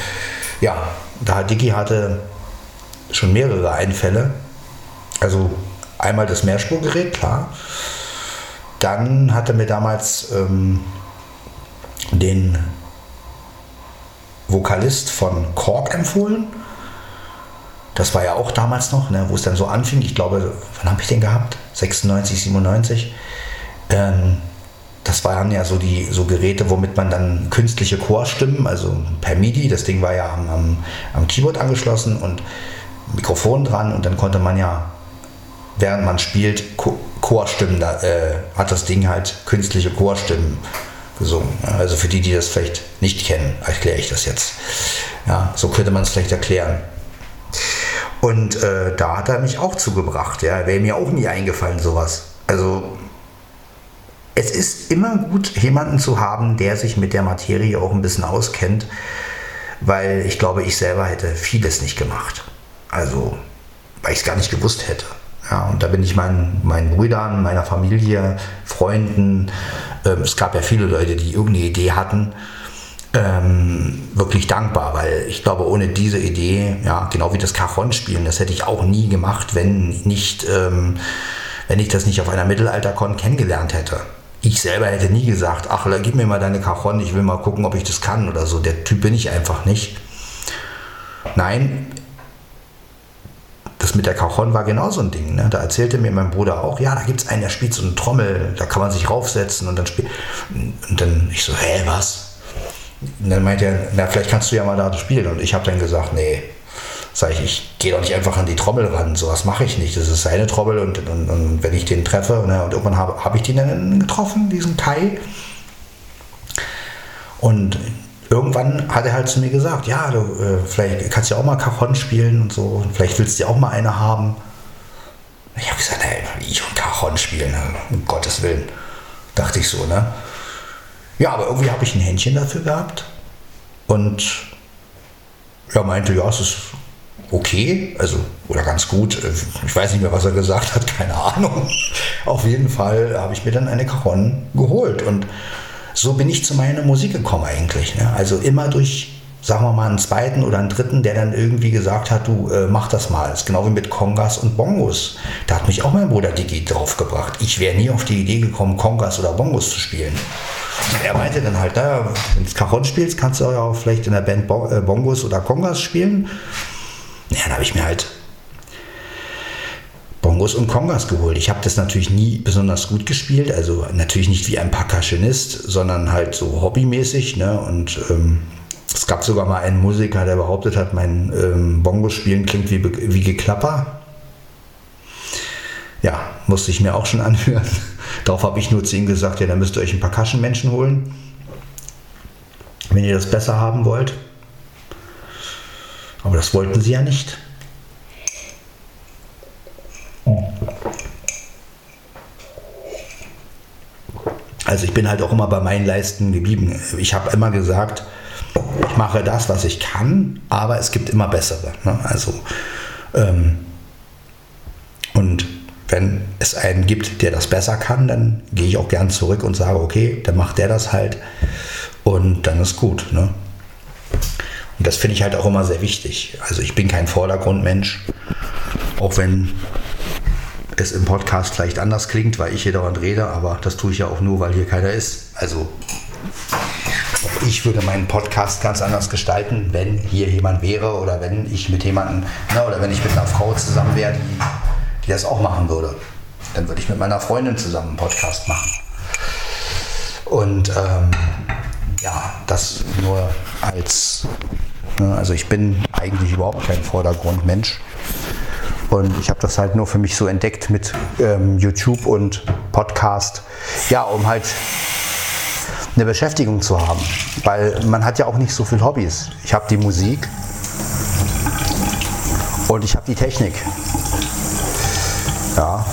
A: ja, da Dicky hatte schon mehrere Einfälle. Also einmal das Mehrspurgerät, klar. Dann hatte mir damals ähm, den Vokalist von Kork empfohlen. Das war ja auch damals noch, ne, wo es dann so anfing. Ich glaube, wann habe ich den gehabt? 96, 97. Ähm, das waren ja so die so Geräte, womit man dann künstliche Chorstimmen, also per MIDI, das Ding war ja am, am, am Keyboard angeschlossen und Mikrofon dran und dann konnte man ja, während man spielt, Chorstimmen, da, äh, hat das Ding halt künstliche Chorstimmen gesungen. Also für die, die das vielleicht nicht kennen, erkläre ich das jetzt. Ja, so könnte man es vielleicht erklären. Und äh, da hat er mich auch zugebracht. Ja, wäre mir auch nie eingefallen, sowas. Also es ist immer gut, jemanden zu haben, der sich mit der Materie auch ein bisschen auskennt, weil ich glaube, ich selber hätte vieles nicht gemacht. Also, weil ich es gar nicht gewusst hätte. Ja, und da bin ich meinen, meinen Brüdern, meiner Familie, Freunden, äh, es gab ja viele Leute, die irgendeine Idee hatten ähm, wirklich dankbar, weil ich glaube, ohne diese Idee, ja, genau wie das Cajon-Spielen, das hätte ich auch nie gemacht, wenn nicht, ähm, wenn ich das nicht auf einer Mittelalter-Con kennengelernt hätte. Ich selber hätte nie gesagt, ach, gib mir mal deine Cajon, ich will mal gucken, ob ich das kann oder so. Der Typ bin ich einfach nicht. Nein, das mit der Cajon war genauso ein Ding. Ne? Da erzählte mir mein Bruder auch, ja, da gibt es einen, der spielt so eine Trommel, da kann man sich raufsetzen und dann spielt. Und dann ich so, hä, was? Und dann meinte er, na, vielleicht kannst du ja mal da spielen. Und ich habe dann gesagt, nee, sag ich, ich gehe doch nicht einfach an die Trommel ran, sowas mache ich nicht. Das ist seine Trommel und, und, und wenn ich den treffe, ne, und irgendwann habe hab ich den dann getroffen, diesen Kai. Und irgendwann hat er halt zu mir gesagt, ja, du äh, vielleicht kannst ja auch mal Cajon spielen und so, vielleicht willst du ja auch mal eine haben. Ich habe gesagt, nee, ich und Cajon spielen, ne, um Gottes Willen, dachte ich so, ne? Ja, aber irgendwie habe ich ein Händchen dafür gehabt und er meinte, ja, es ist okay, also oder ganz gut. Ich weiß nicht mehr, was er gesagt hat, keine Ahnung. Auf jeden Fall habe ich mir dann eine Caron geholt und so bin ich zu meiner Musik gekommen eigentlich. Ne? Also immer durch, sagen wir mal, einen zweiten oder einen dritten, der dann irgendwie gesagt hat, du äh, mach das mal. Das ist genau wie mit Kongas und Bongos. Da hat mich auch mein Bruder Digi draufgebracht. Ich wäre nie auf die Idee gekommen, Kongas oder Bongos zu spielen. Er meinte dann halt, naja, wenn du Cajon spielst, kannst du ja auch vielleicht in der Band äh, Bongos oder Kongas spielen. Ja, dann habe ich mir halt Bongos und Kongas geholt. Ich habe das natürlich nie besonders gut gespielt, also natürlich nicht wie ein Percussionist, sondern halt so hobbymäßig. Ne? Und ähm, es gab sogar mal einen Musiker, der behauptet hat, mein ähm, Bongo-Spielen klingt wie, wie Geklapper. Ja, musste ich mir auch schon anhören. Darauf habe ich nur zu ihm gesagt, ja, dann müsst ihr euch ein paar Kaschenmenschen holen, wenn ihr das besser haben wollt. Aber das wollten sie ja nicht. Also ich bin halt auch immer bei meinen Leisten geblieben. Ich habe immer gesagt, ich mache das, was ich kann, aber es gibt immer bessere. Ne? Also ähm, und wenn es einen gibt, der das besser kann, dann gehe ich auch gern zurück und sage, okay, dann macht der das halt und dann ist gut. Ne? Und das finde ich halt auch immer sehr wichtig. Also ich bin kein Vordergrundmensch, auch wenn es im Podcast vielleicht anders klingt, weil ich hier dauernd rede, aber das tue ich ja auch nur, weil hier keiner ist. Also ich würde meinen Podcast ganz anders gestalten, wenn hier jemand wäre oder wenn ich mit jemandem, na, oder wenn ich mit einer Frau zusammen wäre, die, die das auch machen würde. Dann würde ich mit meiner Freundin zusammen einen Podcast machen. Und ähm, ja, das nur als, ne, also ich bin eigentlich überhaupt kein Vordergrundmensch. Und ich habe das halt nur für mich so entdeckt mit ähm, YouTube und Podcast. Ja, um halt eine Beschäftigung zu haben. Weil man hat ja auch nicht so viele Hobbys. Ich habe die Musik und ich habe die Technik. Ja.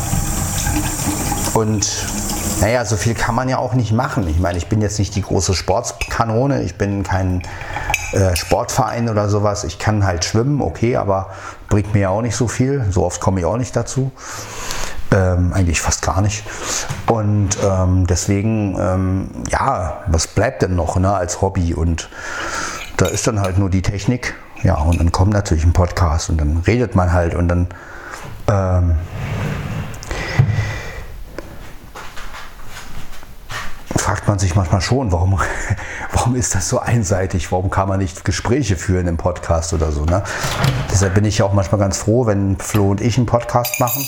A: Und naja, so viel kann man ja auch nicht machen. Ich meine, ich bin jetzt nicht die große Sportskanone, ich bin kein äh, Sportverein oder sowas. Ich kann halt schwimmen, okay, aber bringt mir ja auch nicht so viel. So oft komme ich auch nicht dazu. Ähm, eigentlich fast gar nicht. Und ähm, deswegen, ähm, ja, was bleibt denn noch ne, als Hobby? Und da ist dann halt nur die Technik. Ja, und dann kommt natürlich ein Podcast und dann redet man halt und dann fragt man sich manchmal schon, warum, warum ist das so einseitig? Warum kann man nicht Gespräche führen im Podcast oder so? Ne? Deshalb bin ich ja auch manchmal ganz froh, wenn Flo und ich einen Podcast machen,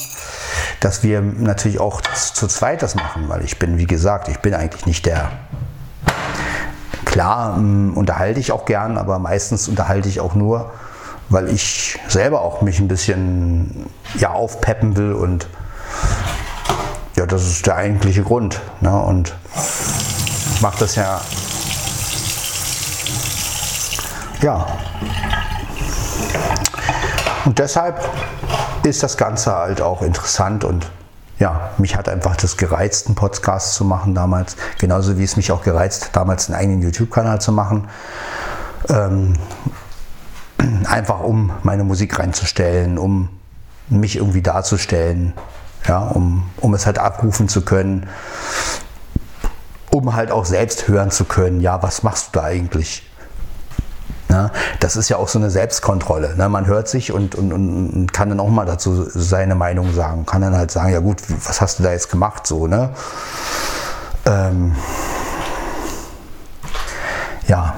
A: dass wir natürlich auch zu zweit das machen, weil ich bin, wie gesagt, ich bin eigentlich nicht der. Klar, mh, unterhalte ich auch gern, aber meistens unterhalte ich auch nur, weil ich selber auch mich ein bisschen ja, aufpeppen will und ja, das ist der eigentliche Grund. Ne? Und ich mache das ja. Ja. Und deshalb ist das Ganze halt auch interessant und ja, mich hat einfach das gereizt, einen Podcast zu machen damals. Genauso wie es mich auch gereizt, damals einen eigenen YouTube-Kanal zu machen. Ähm, einfach um meine Musik reinzustellen, um mich irgendwie darzustellen, ja, um, um es halt abrufen zu können, um halt auch selbst hören zu können, ja, was machst du da eigentlich? Ja, das ist ja auch so eine Selbstkontrolle. Ne? Man hört sich und, und, und kann dann auch mal dazu seine Meinung sagen. Kann dann halt sagen, ja gut, was hast du da jetzt gemacht? So, ne? Ähm, ja,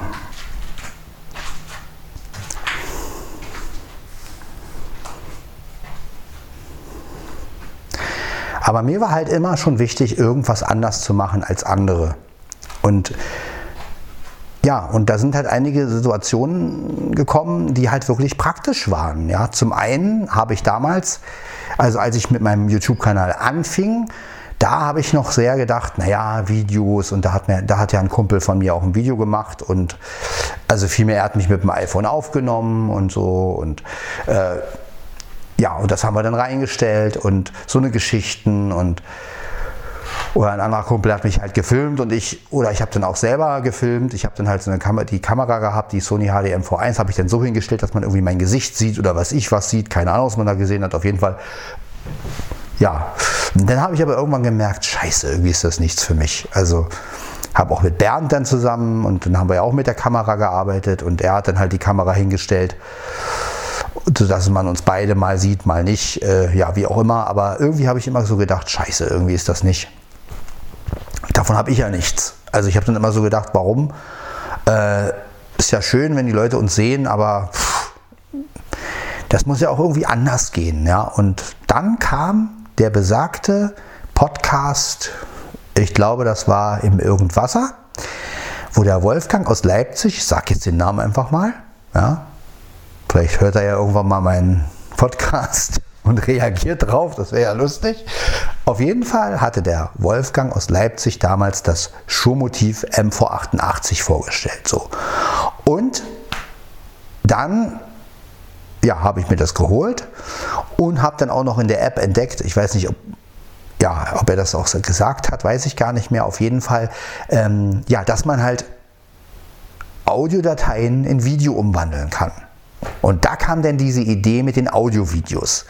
A: Aber mir war halt immer schon wichtig, irgendwas anders zu machen als andere. Und ja, und da sind halt einige Situationen gekommen, die halt wirklich praktisch waren. Ja, zum einen habe ich damals, also als ich mit meinem YouTube-Kanal anfing, da habe ich noch sehr gedacht, naja, Videos und da hat, mir, da hat ja ein Kumpel von mir auch ein Video gemacht und also vielmehr, er hat mich mit dem iPhone aufgenommen und so und äh, ja, und das haben wir dann reingestellt und so eine Geschichten und oder ein anderer Kumpel hat mich halt gefilmt und ich, oder ich habe dann auch selber gefilmt. Ich habe dann halt so eine Kamera, die Kamera gehabt, die Sony HDM V1, habe ich dann so hingestellt, dass man irgendwie mein Gesicht sieht oder was ich was sieht. Keine Ahnung, was man da gesehen hat. Auf jeden Fall, ja. Und dann habe ich aber irgendwann gemerkt, scheiße, irgendwie ist das nichts für mich. Also habe auch mit Bernd dann zusammen und dann haben wir ja auch mit der Kamera gearbeitet und er hat dann halt die Kamera hingestellt sodass man uns beide mal sieht, mal nicht, äh, ja, wie auch immer. Aber irgendwie habe ich immer so gedacht, scheiße, irgendwie ist das nicht. Davon habe ich ja nichts. Also ich habe dann immer so gedacht, warum? Äh, ist ja schön, wenn die Leute uns sehen, aber pff, das muss ja auch irgendwie anders gehen. Ja? Und dann kam der besagte Podcast, ich glaube, das war im Irgendwasser, wo der Wolfgang aus Leipzig, ich sage jetzt den Namen einfach mal, ja, vielleicht hört er ja irgendwann mal meinen Podcast und reagiert drauf, das wäre ja lustig. Auf jeden Fall hatte der Wolfgang aus Leipzig damals das Schuhmotiv MV88 vorgestellt. So. Und dann ja, habe ich mir das geholt und habe dann auch noch in der App entdeckt, ich weiß nicht, ob, ja, ob er das auch gesagt hat, weiß ich gar nicht mehr, auf jeden Fall, ähm, ja, dass man halt Audiodateien in Video umwandeln kann. Und da kam dann diese Idee mit den Audiovideos.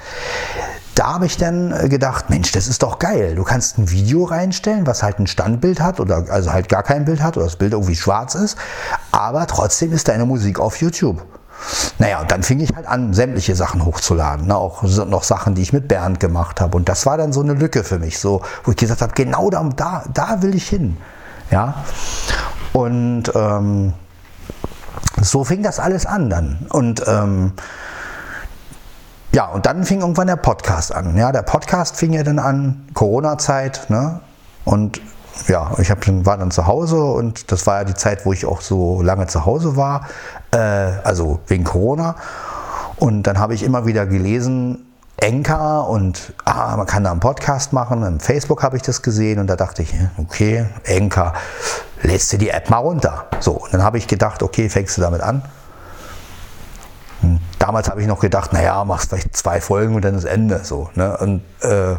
A: Da habe ich dann gedacht, Mensch, das ist doch geil. Du kannst ein Video reinstellen, was halt ein Standbild hat oder also halt gar kein Bild hat oder das Bild irgendwie schwarz ist, aber trotzdem ist deine Musik auf YouTube. Naja, und dann fing ich halt an, sämtliche Sachen hochzuladen. Ne? Auch noch Sachen, die ich mit Bernd gemacht habe. Und das war dann so eine Lücke für mich, so, wo ich gesagt habe, genau da, da, da will ich hin. Ja. Und ähm, so fing das alles an dann. Und ähm, ja, und dann fing irgendwann der Podcast an. Ja, der Podcast fing ja dann an, Corona-Zeit, ne? Und ja, ich hab, war dann zu Hause und das war ja die Zeit, wo ich auch so lange zu Hause war, äh, also wegen Corona. Und dann habe ich immer wieder gelesen, Enka und ah, man kann da einen Podcast machen. Im Facebook habe ich das gesehen und da dachte ich, okay, Enka, lädst du die App mal runter. So, und dann habe ich gedacht, okay, fängst du damit an. Und damals habe ich noch gedacht, naja, machst vielleicht zwei Folgen und dann ist Ende. So, ne? Und äh,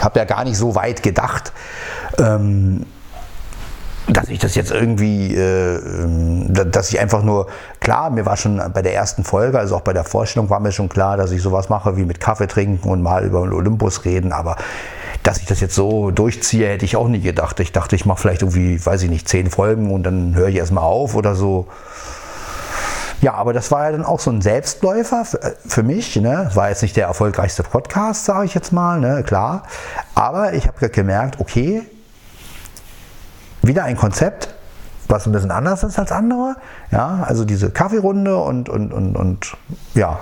A: habe ja gar nicht so weit gedacht. Ähm, dass ich das jetzt irgendwie, äh, ähm, dass ich einfach nur, klar, mir war schon bei der ersten Folge, also auch bei der Vorstellung war mir schon klar, dass ich sowas mache wie mit Kaffee trinken und mal über den Olympus reden, aber dass ich das jetzt so durchziehe, hätte ich auch nie gedacht. Ich dachte, ich mache vielleicht irgendwie, weiß ich nicht, zehn Folgen und dann höre ich erstmal auf oder so. Ja, aber das war ja dann auch so ein Selbstläufer für, äh, für mich. Ne? War jetzt nicht der erfolgreichste Podcast, sage ich jetzt mal, ne? klar. Aber ich habe gemerkt, okay, wieder ein Konzept, was ein bisschen anders ist als andere. Ja, also diese Kaffeerunde und, und, und, und ja,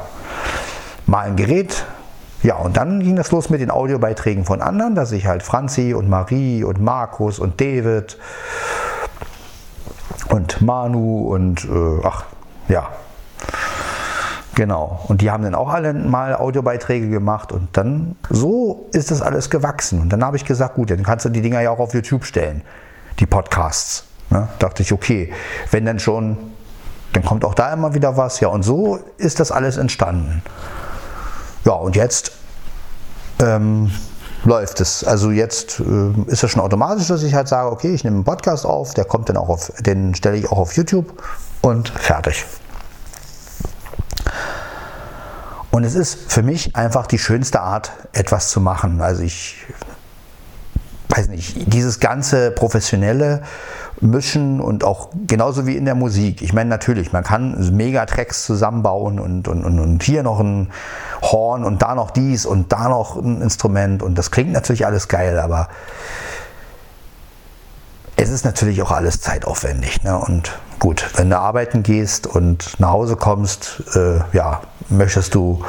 A: mal ein Gerät. Ja, und dann ging das los mit den Audiobeiträgen von anderen, dass ich halt Franzi und Marie und Markus und David und Manu und äh, ach, ja. Genau. Und die haben dann auch alle mal Audiobeiträge gemacht und dann so ist das alles gewachsen. Und dann habe ich gesagt, gut, dann kannst du die Dinger ja auch auf YouTube stellen die Podcasts. Ne? Dachte ich, okay, wenn dann schon, dann kommt auch da immer wieder was. Ja, und so ist das alles entstanden. Ja, und jetzt ähm, läuft es. Also jetzt äh, ist es schon automatisch, dass ich halt sage, okay, ich nehme einen Podcast auf, der kommt dann auch auf, den stelle ich auch auf YouTube und fertig. Und es ist für mich einfach die schönste Art, etwas zu machen. Also ich weiß nicht, dieses ganze professionelle Mischen und auch genauso wie in der Musik. Ich meine, natürlich, man kann Megatracks zusammenbauen und, und, und, und hier noch ein Horn und da noch dies und da noch ein Instrument und das klingt natürlich alles geil, aber es ist natürlich auch alles zeitaufwendig. Ne? Und gut, wenn du arbeiten gehst und nach Hause kommst, äh, ja, möchtest du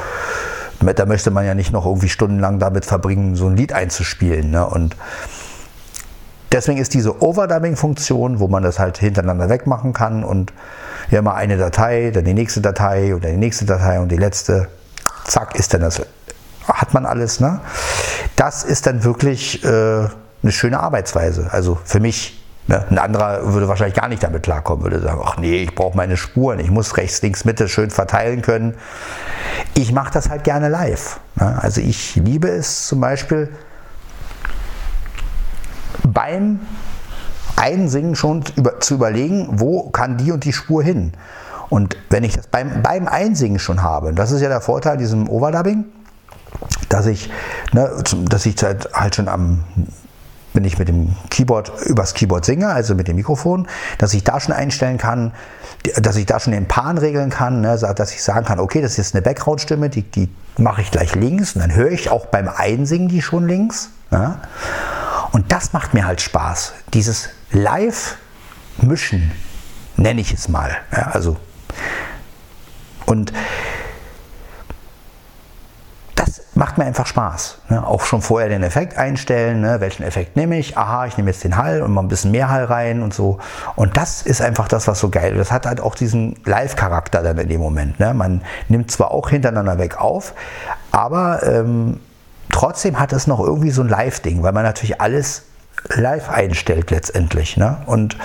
A: da möchte man ja nicht noch irgendwie stundenlang damit verbringen, so ein Lied einzuspielen. Ne? Und deswegen ist diese Overdubbing-Funktion, wo man das halt hintereinander wegmachen kann und ja immer eine Datei, dann die nächste Datei und dann die nächste Datei und die letzte, zack, ist dann das, hat man alles. Ne? Das ist dann wirklich äh, eine schöne Arbeitsweise. Also für mich Ne? Ein anderer würde wahrscheinlich gar nicht damit klarkommen, würde sagen, ach nee, ich brauche meine Spuren, ich muss rechts, links, Mitte schön verteilen können. Ich mache das halt gerne live. Ne? Also ich liebe es zum Beispiel beim Einsingen schon zu überlegen, wo kann die und die Spur hin. Und wenn ich das beim, beim Einsingen schon habe, das ist ja der Vorteil diesem Overdubbing, dass ich, ne, dass ich halt, halt schon am wenn ich mit dem Keyboard übers Keyboard singe, also mit dem Mikrofon, dass ich da schon einstellen kann, dass ich da schon den Pan regeln kann, ne, dass ich sagen kann, okay, das ist jetzt eine Background-Stimme, die, die mache ich gleich links und dann höre ich auch beim Einsingen die schon links. Ne? Und das macht mir halt Spaß. Dieses Live-Mischen, nenne ich es mal. Ja, also, und das macht mir einfach Spaß. Ne? Auch schon vorher den Effekt einstellen, ne? welchen Effekt nehme ich? Aha, ich nehme jetzt den Hall und mal ein bisschen mehr Hall rein und so. Und das ist einfach das, was so geil ist. Das hat halt auch diesen Live-Charakter dann in dem Moment. Ne? Man nimmt zwar auch hintereinander weg auf, aber ähm, trotzdem hat es noch irgendwie so ein Live-Ding, weil man natürlich alles live einstellt letztendlich. Ne? Und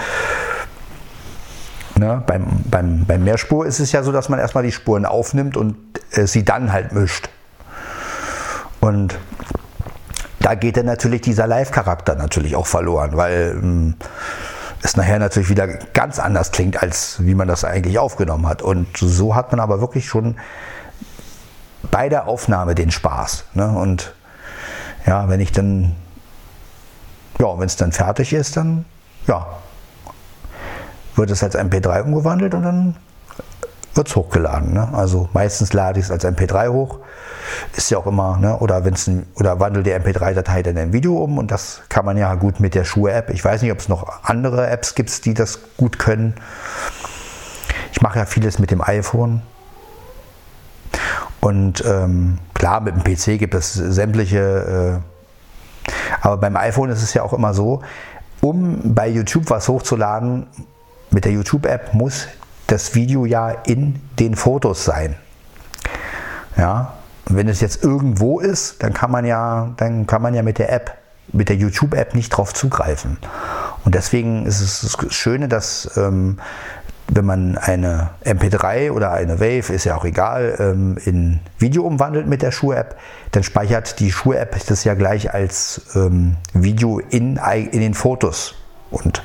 A: Ne? Beim, beim, beim Mehrspur ist es ja so, dass man erstmal die Spuren aufnimmt und äh, sie dann halt mischt. Und da geht dann natürlich dieser Live-Charakter natürlich auch verloren, weil ähm, es nachher natürlich wieder ganz anders klingt, als wie man das eigentlich aufgenommen hat. Und so hat man aber wirklich schon bei der Aufnahme den Spaß. Ne? Und ja, wenn ich dann, ja, wenn es dann fertig ist, dann ja, wird es als MP3 umgewandelt und dann wird es hochgeladen. Ne? Also meistens lade ich es als MP3 hoch. Ist ja auch immer, ne? oder, wenn's ein, oder wandelt die MP3-Datei dann in ein Video um und das kann man ja gut mit der Schuhe-App. Ich weiß nicht, ob es noch andere Apps gibt, die das gut können. Ich mache ja vieles mit dem iPhone. Und ähm, klar, mit dem PC gibt es sämtliche, äh, aber beim iPhone ist es ja auch immer so, um bei YouTube was hochzuladen, mit der YouTube-App muss das Video ja in den Fotos sein. Ja, und wenn es jetzt irgendwo ist, dann kann man ja, dann kann man ja mit der App, mit der YouTube-App nicht drauf zugreifen. Und deswegen ist es das Schöne, dass ähm, wenn man eine MP3 oder eine Wave, ist ja auch egal, ähm, in Video umwandelt mit der Schuhe-App, dann speichert die Schuhe-App das ja gleich als ähm, Video in, in den Fotos. Und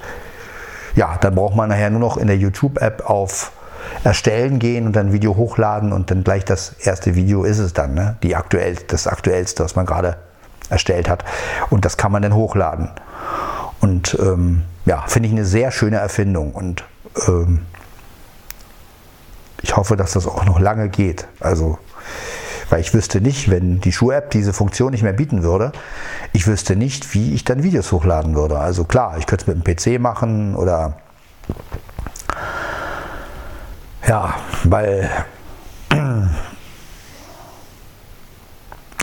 A: ja, dann braucht man nachher nur noch in der YouTube-App auf Erstellen gehen und dann Video hochladen und dann gleich das erste Video ist es dann, ne? Die aktuell, das aktuellste, was man gerade erstellt hat. Und das kann man dann hochladen. Und ähm, ja, finde ich eine sehr schöne Erfindung und ähm, ich hoffe, dass das auch noch lange geht. Also, weil ich wüsste nicht, wenn die Schuh-App diese Funktion nicht mehr bieten würde, ich wüsste nicht, wie ich dann Videos hochladen würde. Also klar, ich könnte es mit dem PC machen oder ja, weil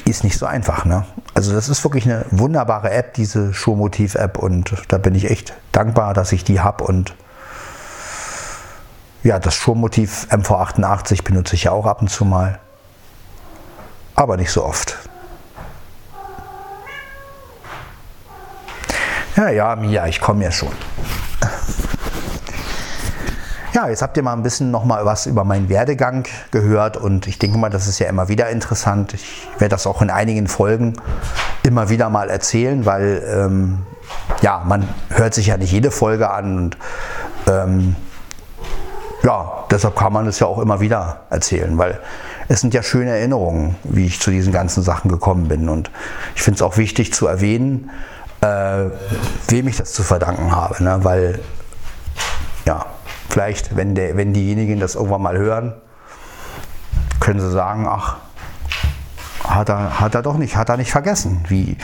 A: ist nicht so einfach. Ne? Also das ist wirklich eine wunderbare App, diese Showmotiv-App und da bin ich echt dankbar, dass ich die habe und ja, das Showmotiv MV88 benutze ich ja auch ab und zu mal, aber nicht so oft. Ja, ja, Mia, ich komme ja schon. Ja, jetzt habt ihr mal ein bisschen noch mal was über meinen Werdegang gehört und ich denke mal, das ist ja immer wieder interessant. Ich werde das auch in einigen Folgen immer wieder mal erzählen, weil ähm, ja, man hört sich ja nicht jede Folge an und ähm, ja, deshalb kann man es ja auch immer wieder erzählen, weil es sind ja schöne Erinnerungen, wie ich zu diesen ganzen Sachen gekommen bin und ich finde es auch wichtig zu erwähnen, äh, wem ich das zu verdanken habe. Ne? Weil, ja, vielleicht, wenn, der, wenn diejenigen das irgendwann mal hören, können sie sagen, ach, hat er, hat er doch nicht, hat er nicht vergessen, wie,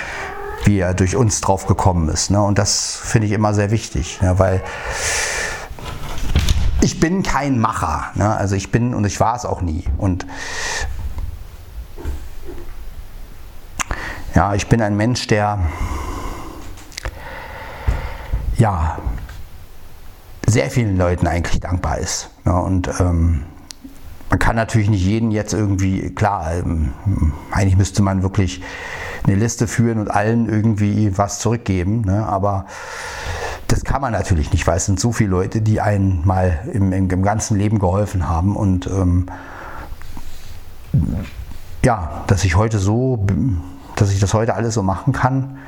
A: wie er durch uns drauf gekommen ist. Ne? Und das finde ich immer sehr wichtig, ne? weil ich bin kein Macher. Ne? Also ich bin und ich war es auch nie. Und ja, ich bin ein Mensch, der ja, sehr vielen Leuten eigentlich dankbar ist. Ja, und ähm, man kann natürlich nicht jeden jetzt irgendwie, klar, ähm, eigentlich müsste man wirklich eine Liste führen und allen irgendwie was zurückgeben, ne? aber das kann man natürlich nicht, weil es sind so viele Leute, die einen mal im, im, im ganzen Leben geholfen haben und ähm, ja, dass ich heute so, dass ich das heute alles so machen kann,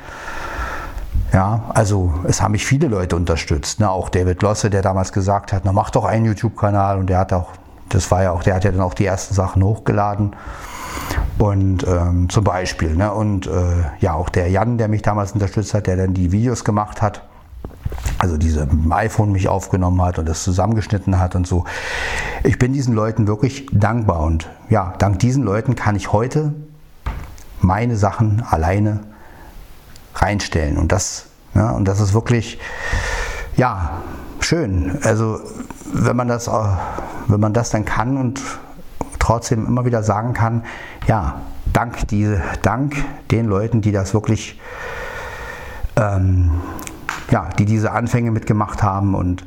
A: ja, also es haben mich viele Leute unterstützt. Ne? Auch David Losse, der damals gesagt hat, na mach doch einen YouTube-Kanal und der hat auch, das war ja auch, der hat ja dann auch die ersten Sachen hochgeladen. Und ähm, zum Beispiel, ne? und äh, ja, auch der Jan, der mich damals unterstützt hat, der dann die Videos gemacht hat, also diese iPhone mich aufgenommen hat und das zusammengeschnitten hat und so. Ich bin diesen Leuten wirklich dankbar und ja, dank diesen Leuten kann ich heute meine Sachen alleine reinstellen. Und das, ja, und das ist wirklich, ja, schön. Also wenn man das, wenn man das dann kann und trotzdem immer wieder sagen kann, ja, dank, die, dank den Leuten, die das wirklich, ähm, ja, die diese Anfänge mitgemacht haben und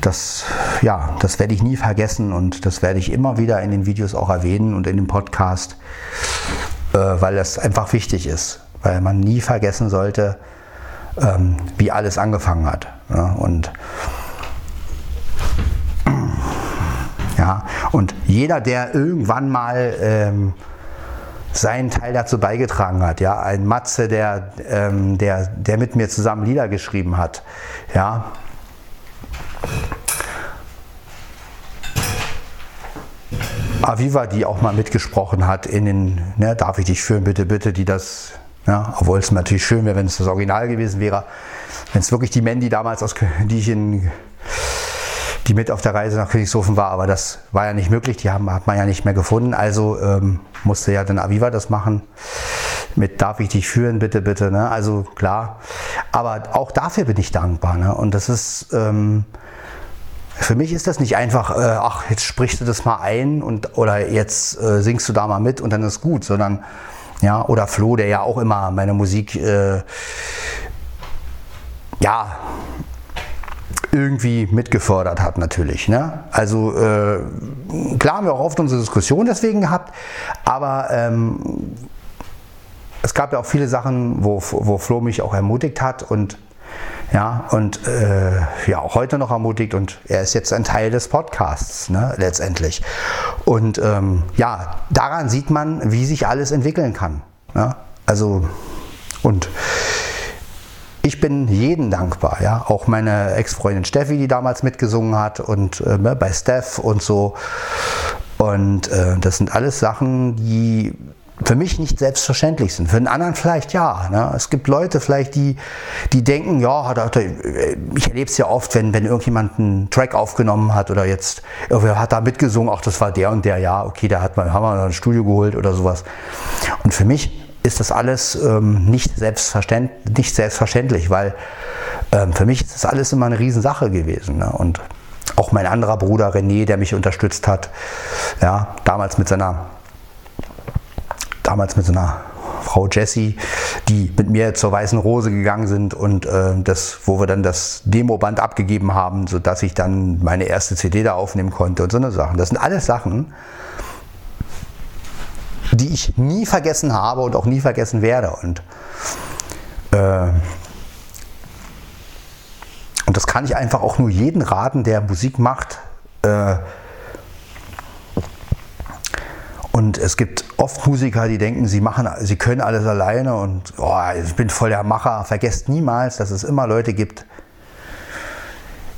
A: das, ja, das werde ich nie vergessen und das werde ich immer wieder in den Videos auch erwähnen und in dem Podcast, äh, weil das einfach wichtig ist, weil man nie vergessen sollte, ähm, wie alles angefangen hat. Ja, und ja, und jeder, der irgendwann mal ähm, seinen Teil dazu beigetragen hat, ja, ein Matze, der, ähm, der, der mit mir zusammen Lieder geschrieben hat, ja, Aviva, die auch mal mitgesprochen hat in den, ne, darf ich dich führen, bitte, bitte, die das, ja, obwohl es natürlich schön wäre, wenn es das Original gewesen wäre, wenn es wirklich die Mandy damals, aus, die ich in, die mit auf der Reise nach Königshofen war, aber das war ja nicht möglich, die haben, hat man ja nicht mehr gefunden, also ähm, musste ja dann Aviva das machen mit darf ich dich führen, bitte, bitte, ne? also klar, aber auch dafür bin ich dankbar ne? und das ist, ähm, für mich ist das nicht einfach, äh, ach, jetzt sprichst du das mal ein und oder jetzt äh, singst du da mal mit und dann ist gut, sondern ja, oder Flo, der ja auch immer meine Musik äh, ja irgendwie mitgefördert hat natürlich. Ne? Also äh, klar haben wir auch oft unsere Diskussion deswegen gehabt, aber ähm, es gab ja auch viele Sachen, wo, wo Flo mich auch ermutigt hat und ja, und äh, ja, auch heute noch ermutigt und er ist jetzt ein Teil des Podcasts, ne, letztendlich. Und ähm, ja, daran sieht man, wie sich alles entwickeln kann. Ne? Also, und ich bin jeden dankbar, ja, auch meine Ex-Freundin Steffi, die damals mitgesungen hat und äh, ne, bei Steph und so. Und äh, das sind alles Sachen, die für mich nicht selbstverständlich sind. Für einen anderen vielleicht ja. Ne? Es gibt Leute vielleicht, die, die denken, ja, ich erlebe es ja oft, wenn, wenn irgendjemand einen Track aufgenommen hat oder jetzt, irgendwer hat da mitgesungen, ach, das war der und der, ja, okay, da hat man, haben wir ein Studio geholt oder sowas. Und für mich ist das alles ähm, nicht, selbstverständlich, nicht selbstverständlich, weil ähm, für mich ist das alles immer eine Riesensache gewesen. Ne? Und auch mein anderer Bruder René, der mich unterstützt hat, ja, damals mit seiner damals mit so einer Frau Jessie, die mit mir zur Weißen Rose gegangen sind und äh, das, wo wir dann das Demoband abgegeben haben, sodass ich dann meine erste CD da aufnehmen konnte und so eine Sachen. Das sind alles Sachen, die ich nie vergessen habe und auch nie vergessen werde. Und, äh, und das kann ich einfach auch nur jeden raten, der Musik macht. Äh, und es gibt oft Musiker, die denken, sie machen, sie können alles alleine und oh, ich bin voll der Macher. Vergesst niemals, dass es immer Leute gibt,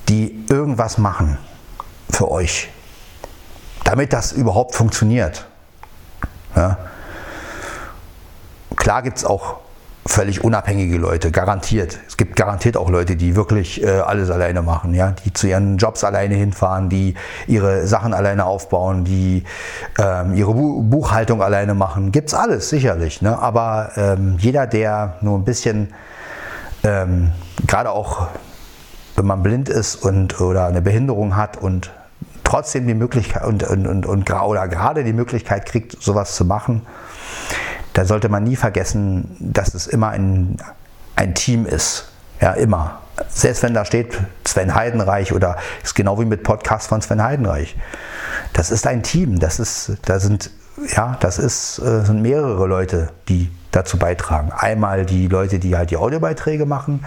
A: die irgendwas machen für euch, damit das überhaupt funktioniert. Ja. Klar gibt es auch völlig unabhängige Leute, garantiert. Es gibt garantiert auch Leute, die wirklich äh, alles alleine machen, ja, die zu ihren Jobs alleine hinfahren, die ihre Sachen alleine aufbauen, die ähm, ihre Bu Buchhaltung alleine machen. Gibt's alles, sicherlich. Ne? Aber ähm, jeder, der nur ein bisschen, ähm, gerade auch wenn man blind ist und oder eine Behinderung hat und trotzdem die Möglichkeit und, und, und, und oder gerade die Möglichkeit kriegt, sowas zu machen, da sollte man nie vergessen, dass es immer ein, ein Team ist. Ja, immer. Selbst wenn da steht Sven Heidenreich oder ist genau wie mit Podcast von Sven Heidenreich. Das ist ein Team. Das ist, da sind, ja, das ist, äh, sind mehrere Leute, die dazu beitragen. Einmal die Leute, die halt die Audiobeiträge machen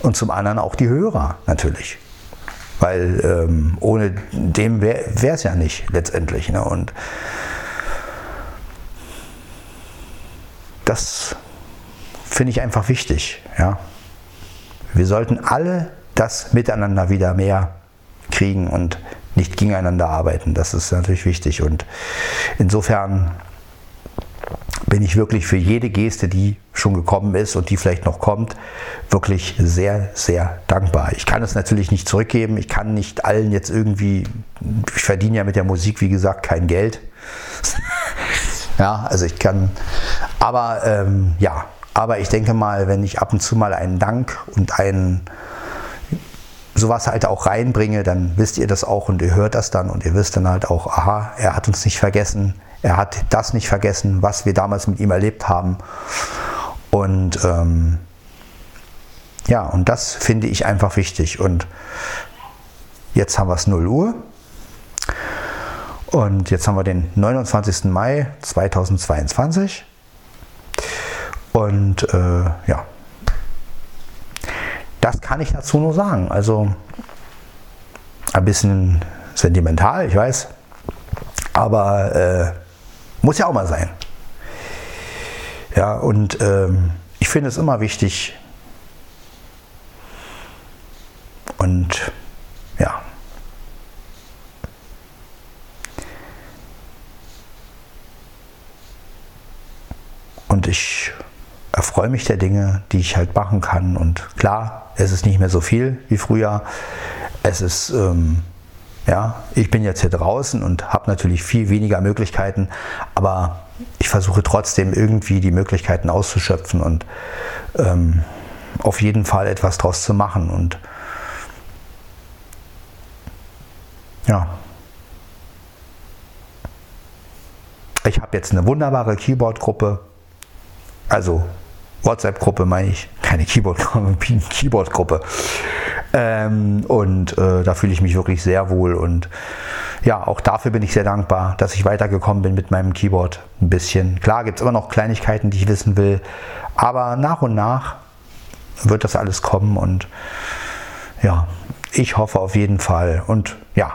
A: und zum anderen auch die Hörer natürlich. Weil ähm, ohne dem wäre es ja nicht letztendlich. Ne? Und das finde ich einfach wichtig. Ja. Wir sollten alle das miteinander wieder mehr kriegen und nicht gegeneinander arbeiten. Das ist natürlich wichtig. Und insofern bin ich wirklich für jede Geste, die schon gekommen ist und die vielleicht noch kommt, wirklich sehr, sehr dankbar. Ich kann es natürlich nicht zurückgeben. Ich kann nicht allen jetzt irgendwie, ich verdiene ja mit der Musik, wie gesagt, kein Geld. Ja, also ich kann, aber ähm, ja, aber ich denke mal, wenn ich ab und zu mal einen Dank und einen sowas halt auch reinbringe, dann wisst ihr das auch und ihr hört das dann und ihr wisst dann halt auch, aha, er hat uns nicht vergessen, Er hat das nicht vergessen, was wir damals mit ihm erlebt haben. Und ähm, ja, und das finde ich einfach wichtig. Und jetzt haben wir es 0 Uhr. Und jetzt haben wir den 29. Mai 2022. Und äh, ja, das kann ich dazu nur sagen. Also ein bisschen sentimental, ich weiß. Aber äh, muss ja auch mal sein. Ja, und ähm, ich finde es immer wichtig. Und ja. Und ich erfreue mich der Dinge, die ich halt machen kann. Und klar, es ist nicht mehr so viel wie früher. Es ist ähm, ja, ich bin jetzt hier draußen und habe natürlich viel weniger Möglichkeiten, aber ich versuche trotzdem irgendwie die Möglichkeiten auszuschöpfen und ähm, auf jeden Fall etwas draus zu machen. Und ja, ich habe jetzt eine wunderbare Keyboard-Gruppe, also WhatsApp-Gruppe meine ich, keine Keyboard-Gruppe, Keyboard-Gruppe. Ähm, und äh, da fühle ich mich wirklich sehr wohl. Und ja, auch dafür bin ich sehr dankbar, dass ich weitergekommen bin mit meinem Keyboard ein bisschen. Klar gibt es immer noch Kleinigkeiten, die ich wissen will, aber nach und nach wird das alles kommen und ja, ich hoffe auf jeden Fall. Und ja,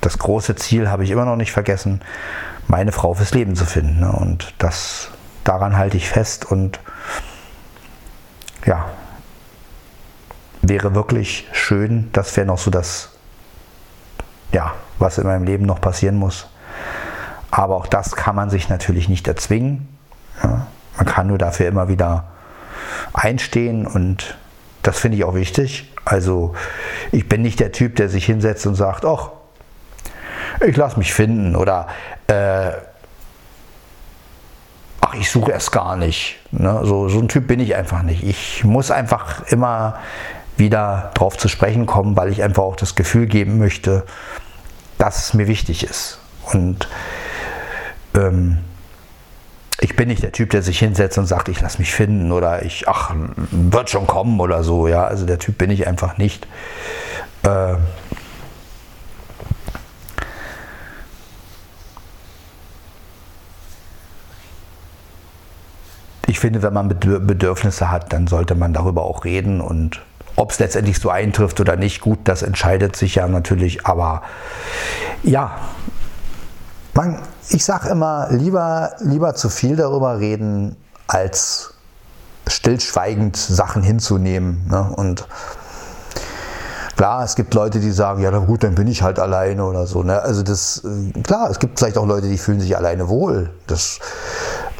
A: das große Ziel habe ich immer noch nicht vergessen, meine Frau fürs Leben zu finden. Ne? Und das, daran halte ich fest und ja, wäre wirklich schön. Das wäre noch so das, ja, was in meinem Leben noch passieren muss. Aber auch das kann man sich natürlich nicht erzwingen. Ja, man kann nur dafür immer wieder einstehen und das finde ich auch wichtig. Also ich bin nicht der Typ, der sich hinsetzt und sagt, ach, ich lasse mich finden oder äh, ach, ich suche es gar nicht. Ne? So, so ein Typ bin ich einfach nicht. Ich muss einfach immer wieder darauf zu sprechen kommen, weil ich einfach auch das Gefühl geben möchte, dass es mir wichtig ist. Und ähm, ich bin nicht der Typ, der sich hinsetzt und sagt, ich lasse mich finden oder ich, ach, wird schon kommen oder so. Ja, also der Typ bin ich einfach nicht. Äh, ich finde, wenn man Bedürfnisse hat, dann sollte man darüber auch reden und ob es letztendlich so eintrifft oder nicht, gut, das entscheidet sich ja natürlich, aber ja, man, ich sage immer, lieber, lieber zu viel darüber reden, als stillschweigend Sachen hinzunehmen. Ne? Und klar, es gibt Leute, die sagen, ja, na gut, dann bin ich halt alleine oder so. Ne? Also das, äh, klar, es gibt vielleicht auch Leute, die fühlen sich alleine wohl. Das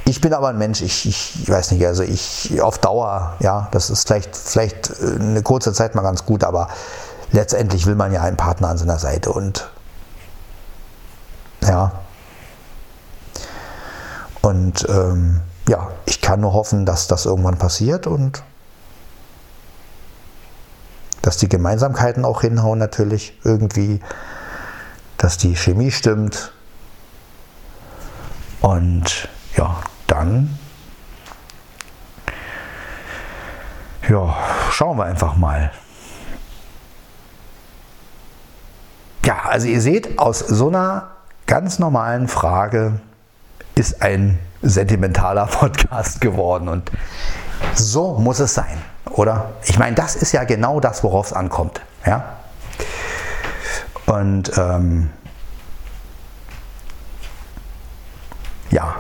A: ich bin aber ein Mensch, ich, ich, weiß nicht, also ich auf Dauer, ja, das ist vielleicht, vielleicht äh, eine kurze Zeit mal ganz gut, aber letztendlich will man ja einen Partner an seiner Seite und ja. Und ähm, ja, ich kann nur hoffen, dass das irgendwann passiert und dass die Gemeinsamkeiten auch hinhauen natürlich irgendwie, dass die Chemie stimmt und ja, dann ja, schauen wir einfach mal. Ja, also ihr seht, aus so einer ganz normalen Frage ist ein sentimentaler Podcast geworden und so muss es sein, oder? Ich meine, das ist ja genau das, worauf es ankommt. Ja? Und ähm, ja,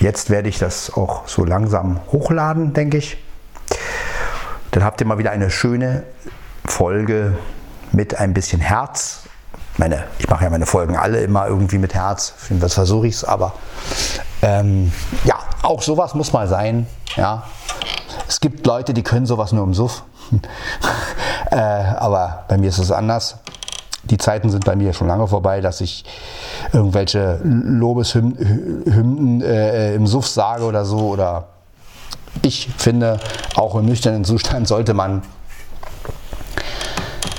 A: Jetzt werde ich das auch so langsam hochladen, denke ich. Dann habt ihr mal wieder eine schöne Folge mit ein bisschen Herz. Meine, ich mache ja meine Folgen alle immer irgendwie mit Herz. Das versuche ich es, aber ähm, ja, auch sowas muss mal sein. Ja. Es gibt Leute, die können sowas nur im Suff. äh, aber bei mir ist es anders die Zeiten sind bei mir schon lange vorbei, dass ich irgendwelche Lobeshymnen äh, im Suff sage oder so. Oder ich finde, auch im nüchternen Zustand sollte man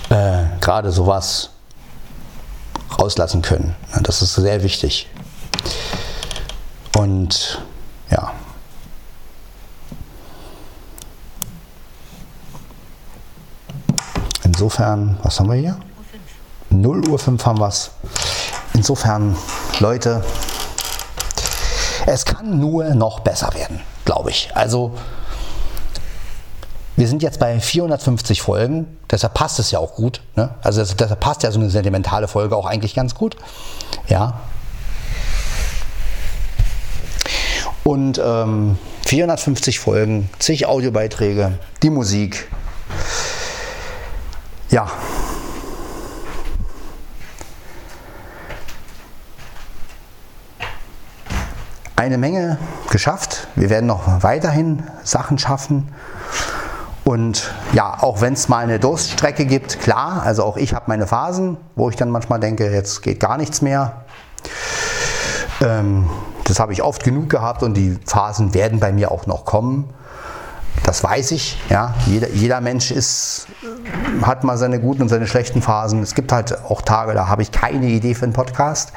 A: äh, gerade sowas rauslassen können. Das ist sehr wichtig. Und ja. Insofern, was haben wir hier? 0 Uhr 5 haben wir es. Insofern, Leute, es kann nur noch besser werden, glaube ich. Also, wir sind jetzt bei 450 Folgen, deshalb passt es ja auch gut. Ne? Also, deshalb passt ja so eine sentimentale Folge auch eigentlich ganz gut. Ja. Und ähm, 450 Folgen, zig Audiobeiträge, die Musik. Ja, eine Menge geschafft. Wir werden noch weiterhin Sachen schaffen. Und ja, auch wenn es mal eine Durststrecke gibt, klar, also auch ich habe meine Phasen, wo ich dann manchmal denke, jetzt geht gar nichts mehr. Ähm, das habe ich oft genug gehabt und die Phasen werden bei mir auch noch kommen. Das weiß ich. Ja. Jeder, jeder Mensch ist, hat mal seine guten und seine schlechten Phasen. Es gibt halt auch Tage, da habe ich keine Idee für einen Podcast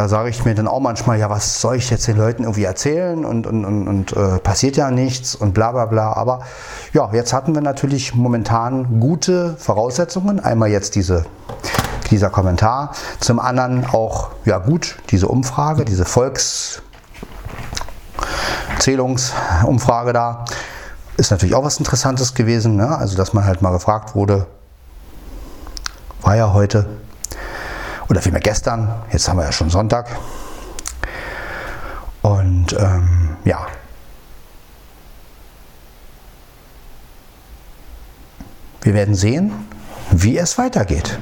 A: da sage ich mir dann auch manchmal, ja, was soll ich jetzt den Leuten irgendwie erzählen und, und, und, und äh, passiert ja nichts und bla bla bla. Aber ja, jetzt hatten wir natürlich momentan gute Voraussetzungen. Einmal jetzt diese, dieser Kommentar, zum anderen auch, ja gut, diese Umfrage, diese Volkszählungsumfrage da. Ist natürlich auch was Interessantes gewesen, ne? also dass man halt mal gefragt wurde, war ja heute, oder vielmehr gestern, jetzt haben wir ja schon Sonntag. Und ähm, ja. Wir werden sehen, wie es weitergeht.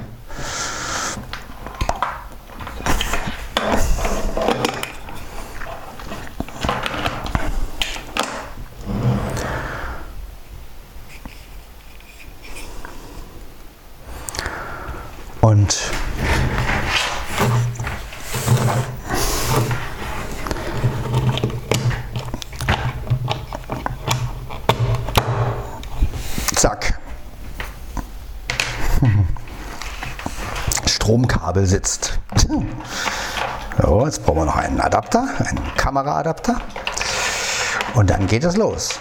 A: Und Stromkabel sitzt. So, jetzt brauchen wir noch einen Adapter, einen Kameraadapter. Und dann geht es los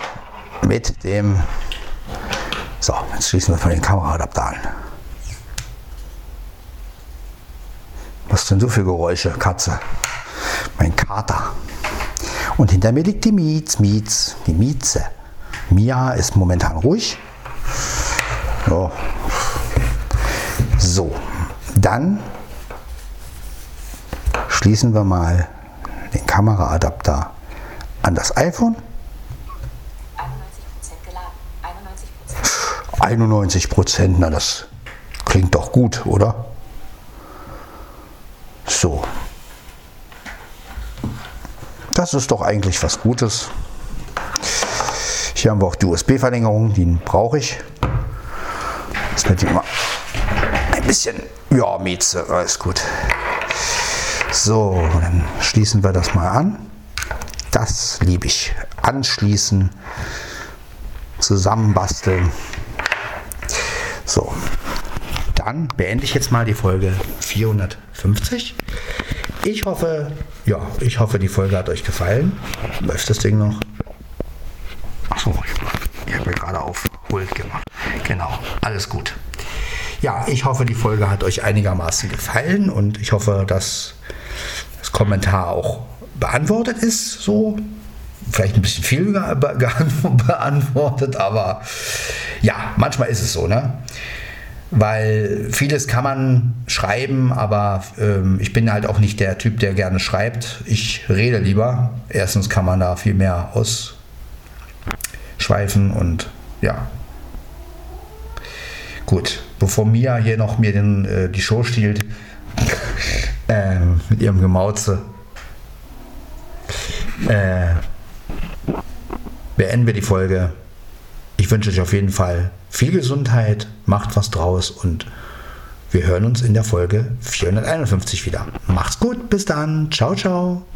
A: mit dem. So, jetzt schließen wir von den Kameraadapter an. Was sind so für Geräusche, Katze? Mein Kater. Und hinter mir liegt die Mietz, Mietz, die Mieze. Mia ist momentan ruhig. So, dann schließen wir mal den Kameraadapter an das iPhone. 91 Prozent, na das klingt doch gut, oder? So. Das ist doch eigentlich was Gutes. Hier haben wir auch die USB-Verlängerung, die brauche ich. Das wird immer bisschen, ja, Mieze, alles gut. So, dann schließen wir das mal an. Das liebe ich. Anschließen, zusammenbasteln. So, dann beende ich jetzt mal die Folge 450. Ich hoffe, ja, ich hoffe, die Folge hat euch gefallen. Läuft das Ding noch? Achso, ich, habe gerade auf Hold gemacht. Genau, alles gut ja, ich hoffe, die Folge hat euch einigermaßen gefallen und ich hoffe, dass das Kommentar auch beantwortet ist. So, vielleicht ein bisschen viel beantwortet, aber ja, manchmal ist es so, ne? Weil vieles kann man schreiben, aber ähm, ich bin halt auch nicht der Typ, der gerne schreibt. Ich rede lieber. Erstens kann man da viel mehr ausschweifen und ja. Gut, bevor Mia hier noch mir den, äh, die Show stiehlt äh, mit ihrem Gemauze, äh, beenden wir die Folge. Ich wünsche euch auf jeden Fall viel Gesundheit, macht was draus und wir hören uns in der Folge 451 wieder. Macht's gut, bis dann, ciao, ciao.